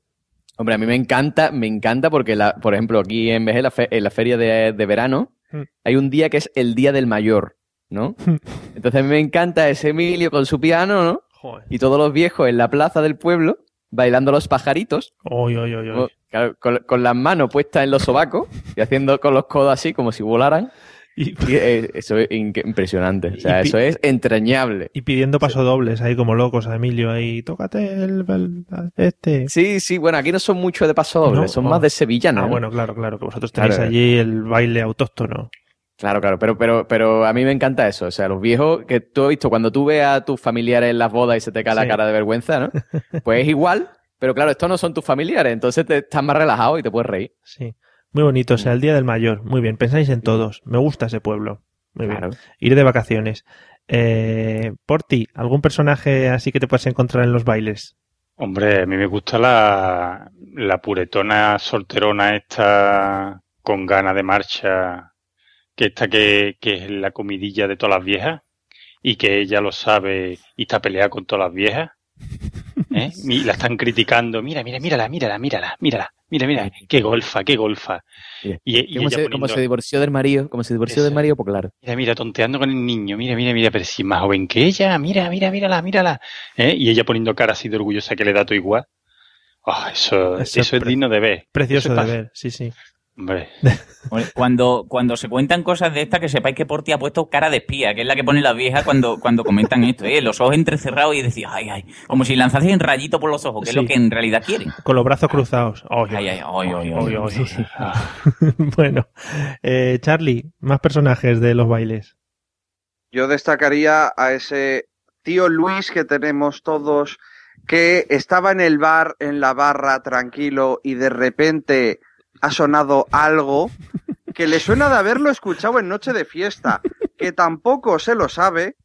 Hombre, a mí me encanta, me encanta porque, la, por ejemplo, aquí en Veje, la fe- en la feria de, de verano, Mm. hay un día que es el Día del Mayor, ¿no? Entonces a mí me encanta ese Emilio con su piano, ¿no? Joder. Y todos los viejos en la plaza del pueblo bailando los pajaritos, Oy, oy, oy, oy. o- claro, con, con las manos puestas en los sobacos y haciendo con los codos así como si volaran. Y, Y, eh, eso es impresionante, o sea, eso es entrañable. y pidiendo pasodobles ahí como locos a Emilio ahí, tócate el, el- este. Sí, sí, bueno, aquí no son mucho de paso doble, No, son oh. más de sevillano. Ah, ¿no? bueno, claro, claro, que vosotros tenéis Claro. allí el baile autóctono. Claro, claro, pero, pero, pero a mí me encanta eso. O sea, los viejos que tú has visto, cuando tú ves a tus familiares en las bodas y se te cae Sí. la cara de vergüenza, ¿no? Pues es igual, pero claro, estos no son tus familiares, entonces te estás más relajado y te puedes reír. Sí. Muy bonito, o sea, el Día del Mayor. Muy bien, pensáis en todos. Me gusta ese pueblo. Muy bien. Ir de vacaciones. Eh, Porti, ¿algún personaje así que te puedas encontrar en los bailes? Hombre, a mí me gusta la, la puretona solterona esta con ganas de marcha, que esta que, que es la comidilla de todas las viejas y que ella lo sabe y está peleada con todas las viejas. ¿Eh? Y la están criticando. Mira, mira, mírala, mírala, mírala, mírala. Mira, mira, qué golfa, qué golfa. Y, ella se, divorció del marido, como se divorció del marido, pues claro. Mira, mira, tonteando con el niño, mira, mira, mira, pero si es más joven que ella, mira, mira, mírala, mírala. ¿Eh? Y ella poniendo cara así de orgullosa que le da todo igual. Ah, eso, Eso eso, es es digno de ver. Precioso Eso de es ver, sí, sí. Hombre, Cuando, cuando se cuentan cosas de estas, que sepáis que Porti ha puesto cara de espía, que es la que pone las viejas cuando, cuando comentan esto, ¿eh? los ojos entrecerrados y decís, ay, ay, como si lanzasen rayito por los ojos, que Sí. es lo que en realidad quieren. Con los brazos cruzados. Ay, Ay, ay, ay, ay, ay, ay. ay, ay. bueno, eh, Charlie, más personajes de los bailes. Yo destacaría a ese tío Luis que tenemos todos, que estaba en el bar, en la barra, tranquilo, y de repente ha sonado algo que le suena de haberlo escuchado en Noche de Fiesta, que tampoco se lo sabe,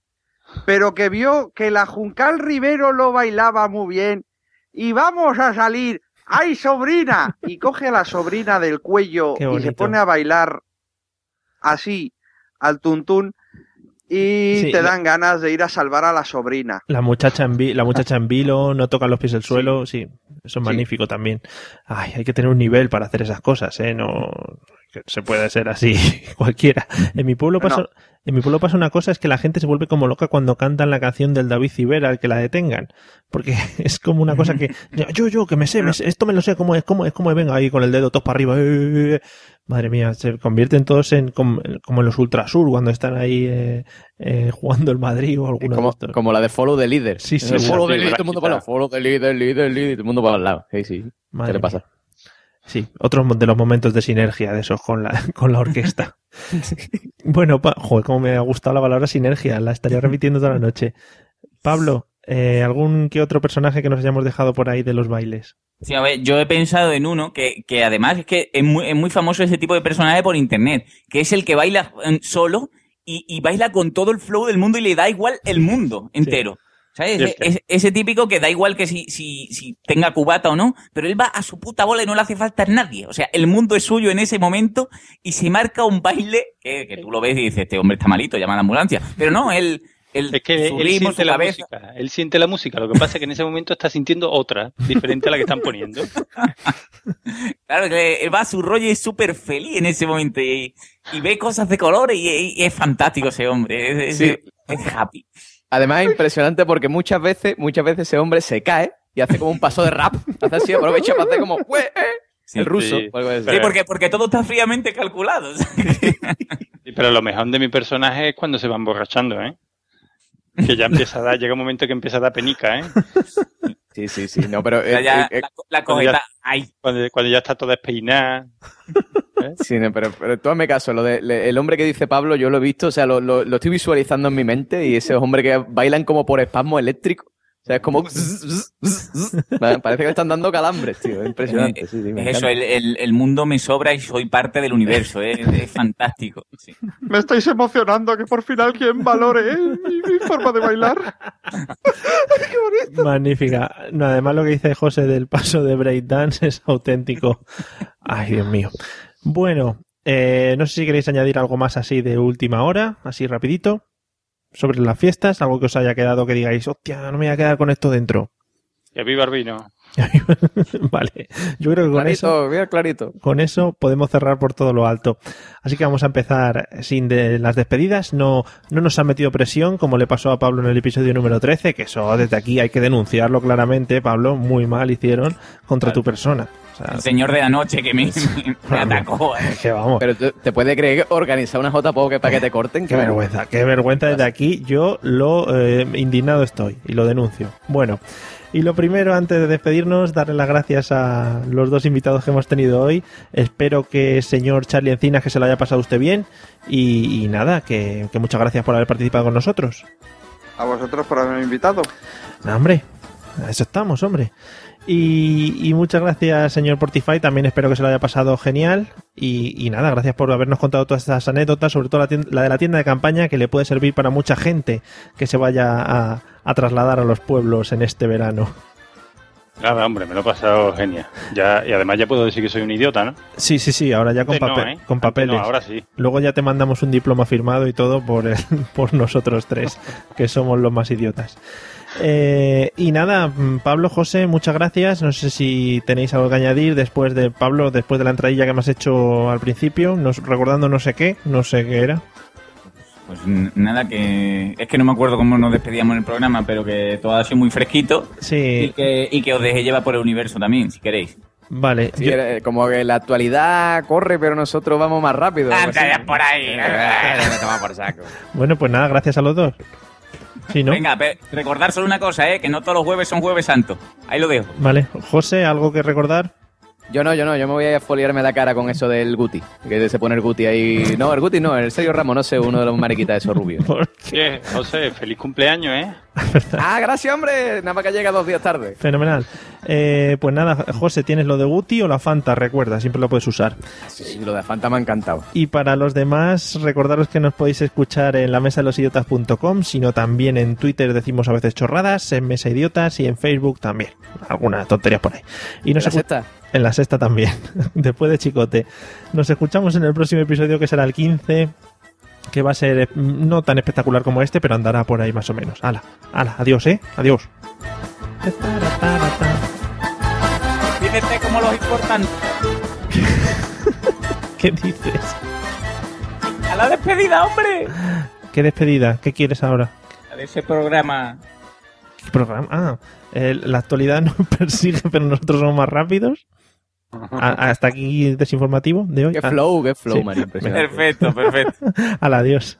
pero que vio que la Juncal Rivero lo bailaba muy bien, y vamos a salir, ¡ay sobrina! Y coge a la sobrina del cuello y se pone a bailar así, al tuntún, y Sí, te la- dan ganas de ir a salvar a la sobrina. La muchacha en, vi- la muchacha en vilo, no toca los pies del suelo, sí, eso es magnífico también. Ay, hay que tener un nivel para hacer esas cosas, ¿eh? No se puede ser así cualquiera. En mi pueblo pasa, No. En mi pueblo pasa una cosa, es que la gente se vuelve como loca cuando cantan la canción del David Civera, al que la detengan. Porque es como una cosa que, yo, yo, que me sé, me sé, esto me lo sé, cómo es, cómo es, cómo es, venga ahí con el dedo todos para arriba. eh, eh, eh. Madre mía, se convierten todos en como, como en los Ultrasur cuando están ahí eh, eh, jugando el Madrid o alguno de Como, estos. como la de Follow the Leader. Sí, sí, El sí. follow the leader, todo el mundo para Brasita. Follow the leader, leader, leader, todo el mundo para el lado. Sí, sí. Madre ¿Qué le mía. Sí, otro de los momentos de sinergia de esos con la, con la orquesta. bueno, pa- joder, cómo me ha gustado la palabra sinergia, la estaría repitiendo toda la noche. Pablo, eh, ¿algún que otro personaje que nos hayamos dejado por ahí de los bailes? Sí, a ver, yo he pensado en uno que, que además es que es muy, es muy famoso ese tipo de personaje por internet, que es el que baila eh, solo y, y baila con todo el flow del mundo y le da igual el mundo entero. ¿Sabes? Ese, sí. ese- ese típico que da igual que si, si, si tenga cubata o no, pero él va a su puta bola y no le hace falta a nadie. O sea, el mundo es suyo en ese momento y se marca un baile que, que tú lo ves y dices, este hombre está malito, llama a la ambulancia. Pero no, él, él es que su él siente la cabeza. música. Él siente la música. Lo que pasa es que en ese momento está sintiendo otra, diferente a la que están poniendo. Claro, que él va a su rollo y es súper feliz en ese momento y, y ve cosas de colores y, y es fantástico ese hombre. Es, es- Sí. es happy. Además es impresionante porque muchas veces, muchas veces ese hombre se cae y hace como un paso de rap. Hace así, aprovecha para hacer como "Ué, eh", el ruso. sí. o algo así. Sí, porque, porque todo está fríamente calculado. Sí, Pero lo mejor de mi personaje es cuando se va emborrachando, ¿eh? Que ya empieza a dar, llega un momento que empieza a dar penica, ¿eh? Sí, sí, sí. No, pero eh, ya, eh, eh, la, la cuando ya- ay, Cuando, cuando ya está toda despeinada. Sí, no, pero, pero tú hazme caso, lo de, le- el hombre que dice Pablo, yo lo he visto, o sea, lo, lo- lo estoy visualizando en mi mente y ese hombre que bailan como por espasmo eléctrico. O sea, es como... Parece que le están dando calambres, tío. Es impresionante. Sí, sí, me es eso, el, el- el mundo me sobra y soy parte del universo. ¿eh? Es, fantástico. sí. Me estáis emocionando que por fin alguien valore mi, mi forma de bailar. Magnífica. No, además lo que dice José del paso de breakdance es auténtico. Ay, Dios mío. Bueno, eh, no sé si queréis añadir algo más así de última hora, así rapidito, sobre las fiestas, algo que os haya quedado que digáis, hostia, no me voy a quedar con esto dentro. Que viva el vino. vale, yo creo que con eso... Clarito, mira, clarito. con eso podemos cerrar por todo lo alto. Así que vamos a empezar sin de las despedidas. No, no nos han metido presión como le pasó a Pablo en el episodio número 13, que eso desde aquí hay que denunciarlo claramente, Pablo, muy mal hicieron contra tu persona. O sea, El señor de la noche que me, me atacó. ¿eh? que vamos. Pero tú- te puedes creer que organizar una J-Poke para que te corten. Qué vergüenza, qué vergüenza desde aquí. Yo lo eh, indignado estoy y lo denuncio. Bueno, y lo primero, antes de despedirnos, darle las gracias a los dos invitados que hemos tenido hoy. Espero que señor Charlie Encinas que se lo haya pasado usted bien. Y, y nada, que, que muchas gracias por haber participado con nosotros. A vosotros por haberme invitado. No, hombre, A eso estamos, hombre. Y, y muchas gracias, señor Portify. También espero que se lo haya pasado genial. Y, y nada, gracias por habernos contado todas estas anécdotas, sobre todo la, tien- la de la tienda de campaña, que le puede servir para mucha gente que se vaya a, a trasladar a los pueblos en este verano. Nada, hombre, me lo he pasado genial. Ya, y además ya puedo decir que soy un idiota, ¿no? Sí, sí, sí, ahora ya con, Antes no, papel, ¿eh? con papeles. no, ahora sí. Luego ya te mandamos un diploma firmado y todo por, el- por nosotros tres, que somos los más idiotas. Eh, y nada, mm, Pablo, José, muchas gracias. No sé si tenéis algo que añadir después de Pablo, después de la entradilla que me has hecho al principio, nos, recordando no sé qué, no sé qué era. Pues nada, que es que no me acuerdo cómo nos despedíamos en el programa, pero que todo ha sido muy fresquito y Sí, que, y que os dejé llevar por el universo también, si queréis. vale. Sí, yo- era- como que la actualidad corre, pero nosotros vamos más rápido. Anda, por ahí. Eh, me toma por saco. bueno, pues nada, gracias a los dos. Sí, ¿no? Venga, recordar solo una cosa, ¿eh? que no todos los jueves son jueves santos. Ahí lo dejo. Vale, José, ¿algo que recordar? Yo no, yo no, yo me voy a foliarme la cara con eso del Guti. Que se pone el Guti ahí. No, el Guti no, el Sergio Ramos, no sé, uno de los mariquitas de esos rubios. Oye, José, feliz cumpleaños, ¿eh? ah, gracias, hombre. Nada más que llega dos días tarde. Fenomenal. Eh, pues nada, José, ¿tienes lo de Guti o la Fanta? Recuerda, siempre lo puedes usar. Sí, sí, lo de Fanta me ha encantado. Y para los demás, recordaros que nos podéis escuchar en la mesa de los idiotas.com, sino también en Twitter decimos a veces chorradas, en Mesa Idiotas y en Facebook también. Algunas tonterías por ahí. Y nos ¿En la escu- sexta? En la sexta también, después de Chicote. Nos escuchamos en el próximo episodio que será el 15, que va a ser eh, no tan espectacular como este, pero andará por ahí más o menos. Hala, hala, adiós, ¿eh? Adiós. Fíjate como los importantes. ¿Qué dices? A la despedida, hombre. ¿Qué despedida? ¿Qué quieres ahora? A de ese programa. ¿Qué programa? Ah, eh, la actualidad nos persigue, pero nosotros somos más rápidos. A- hasta aquí desinformativo de hoy. Qué Ah, flow, qué flow, sí. Impresionante. Perfecto, perfecto. Al adiós.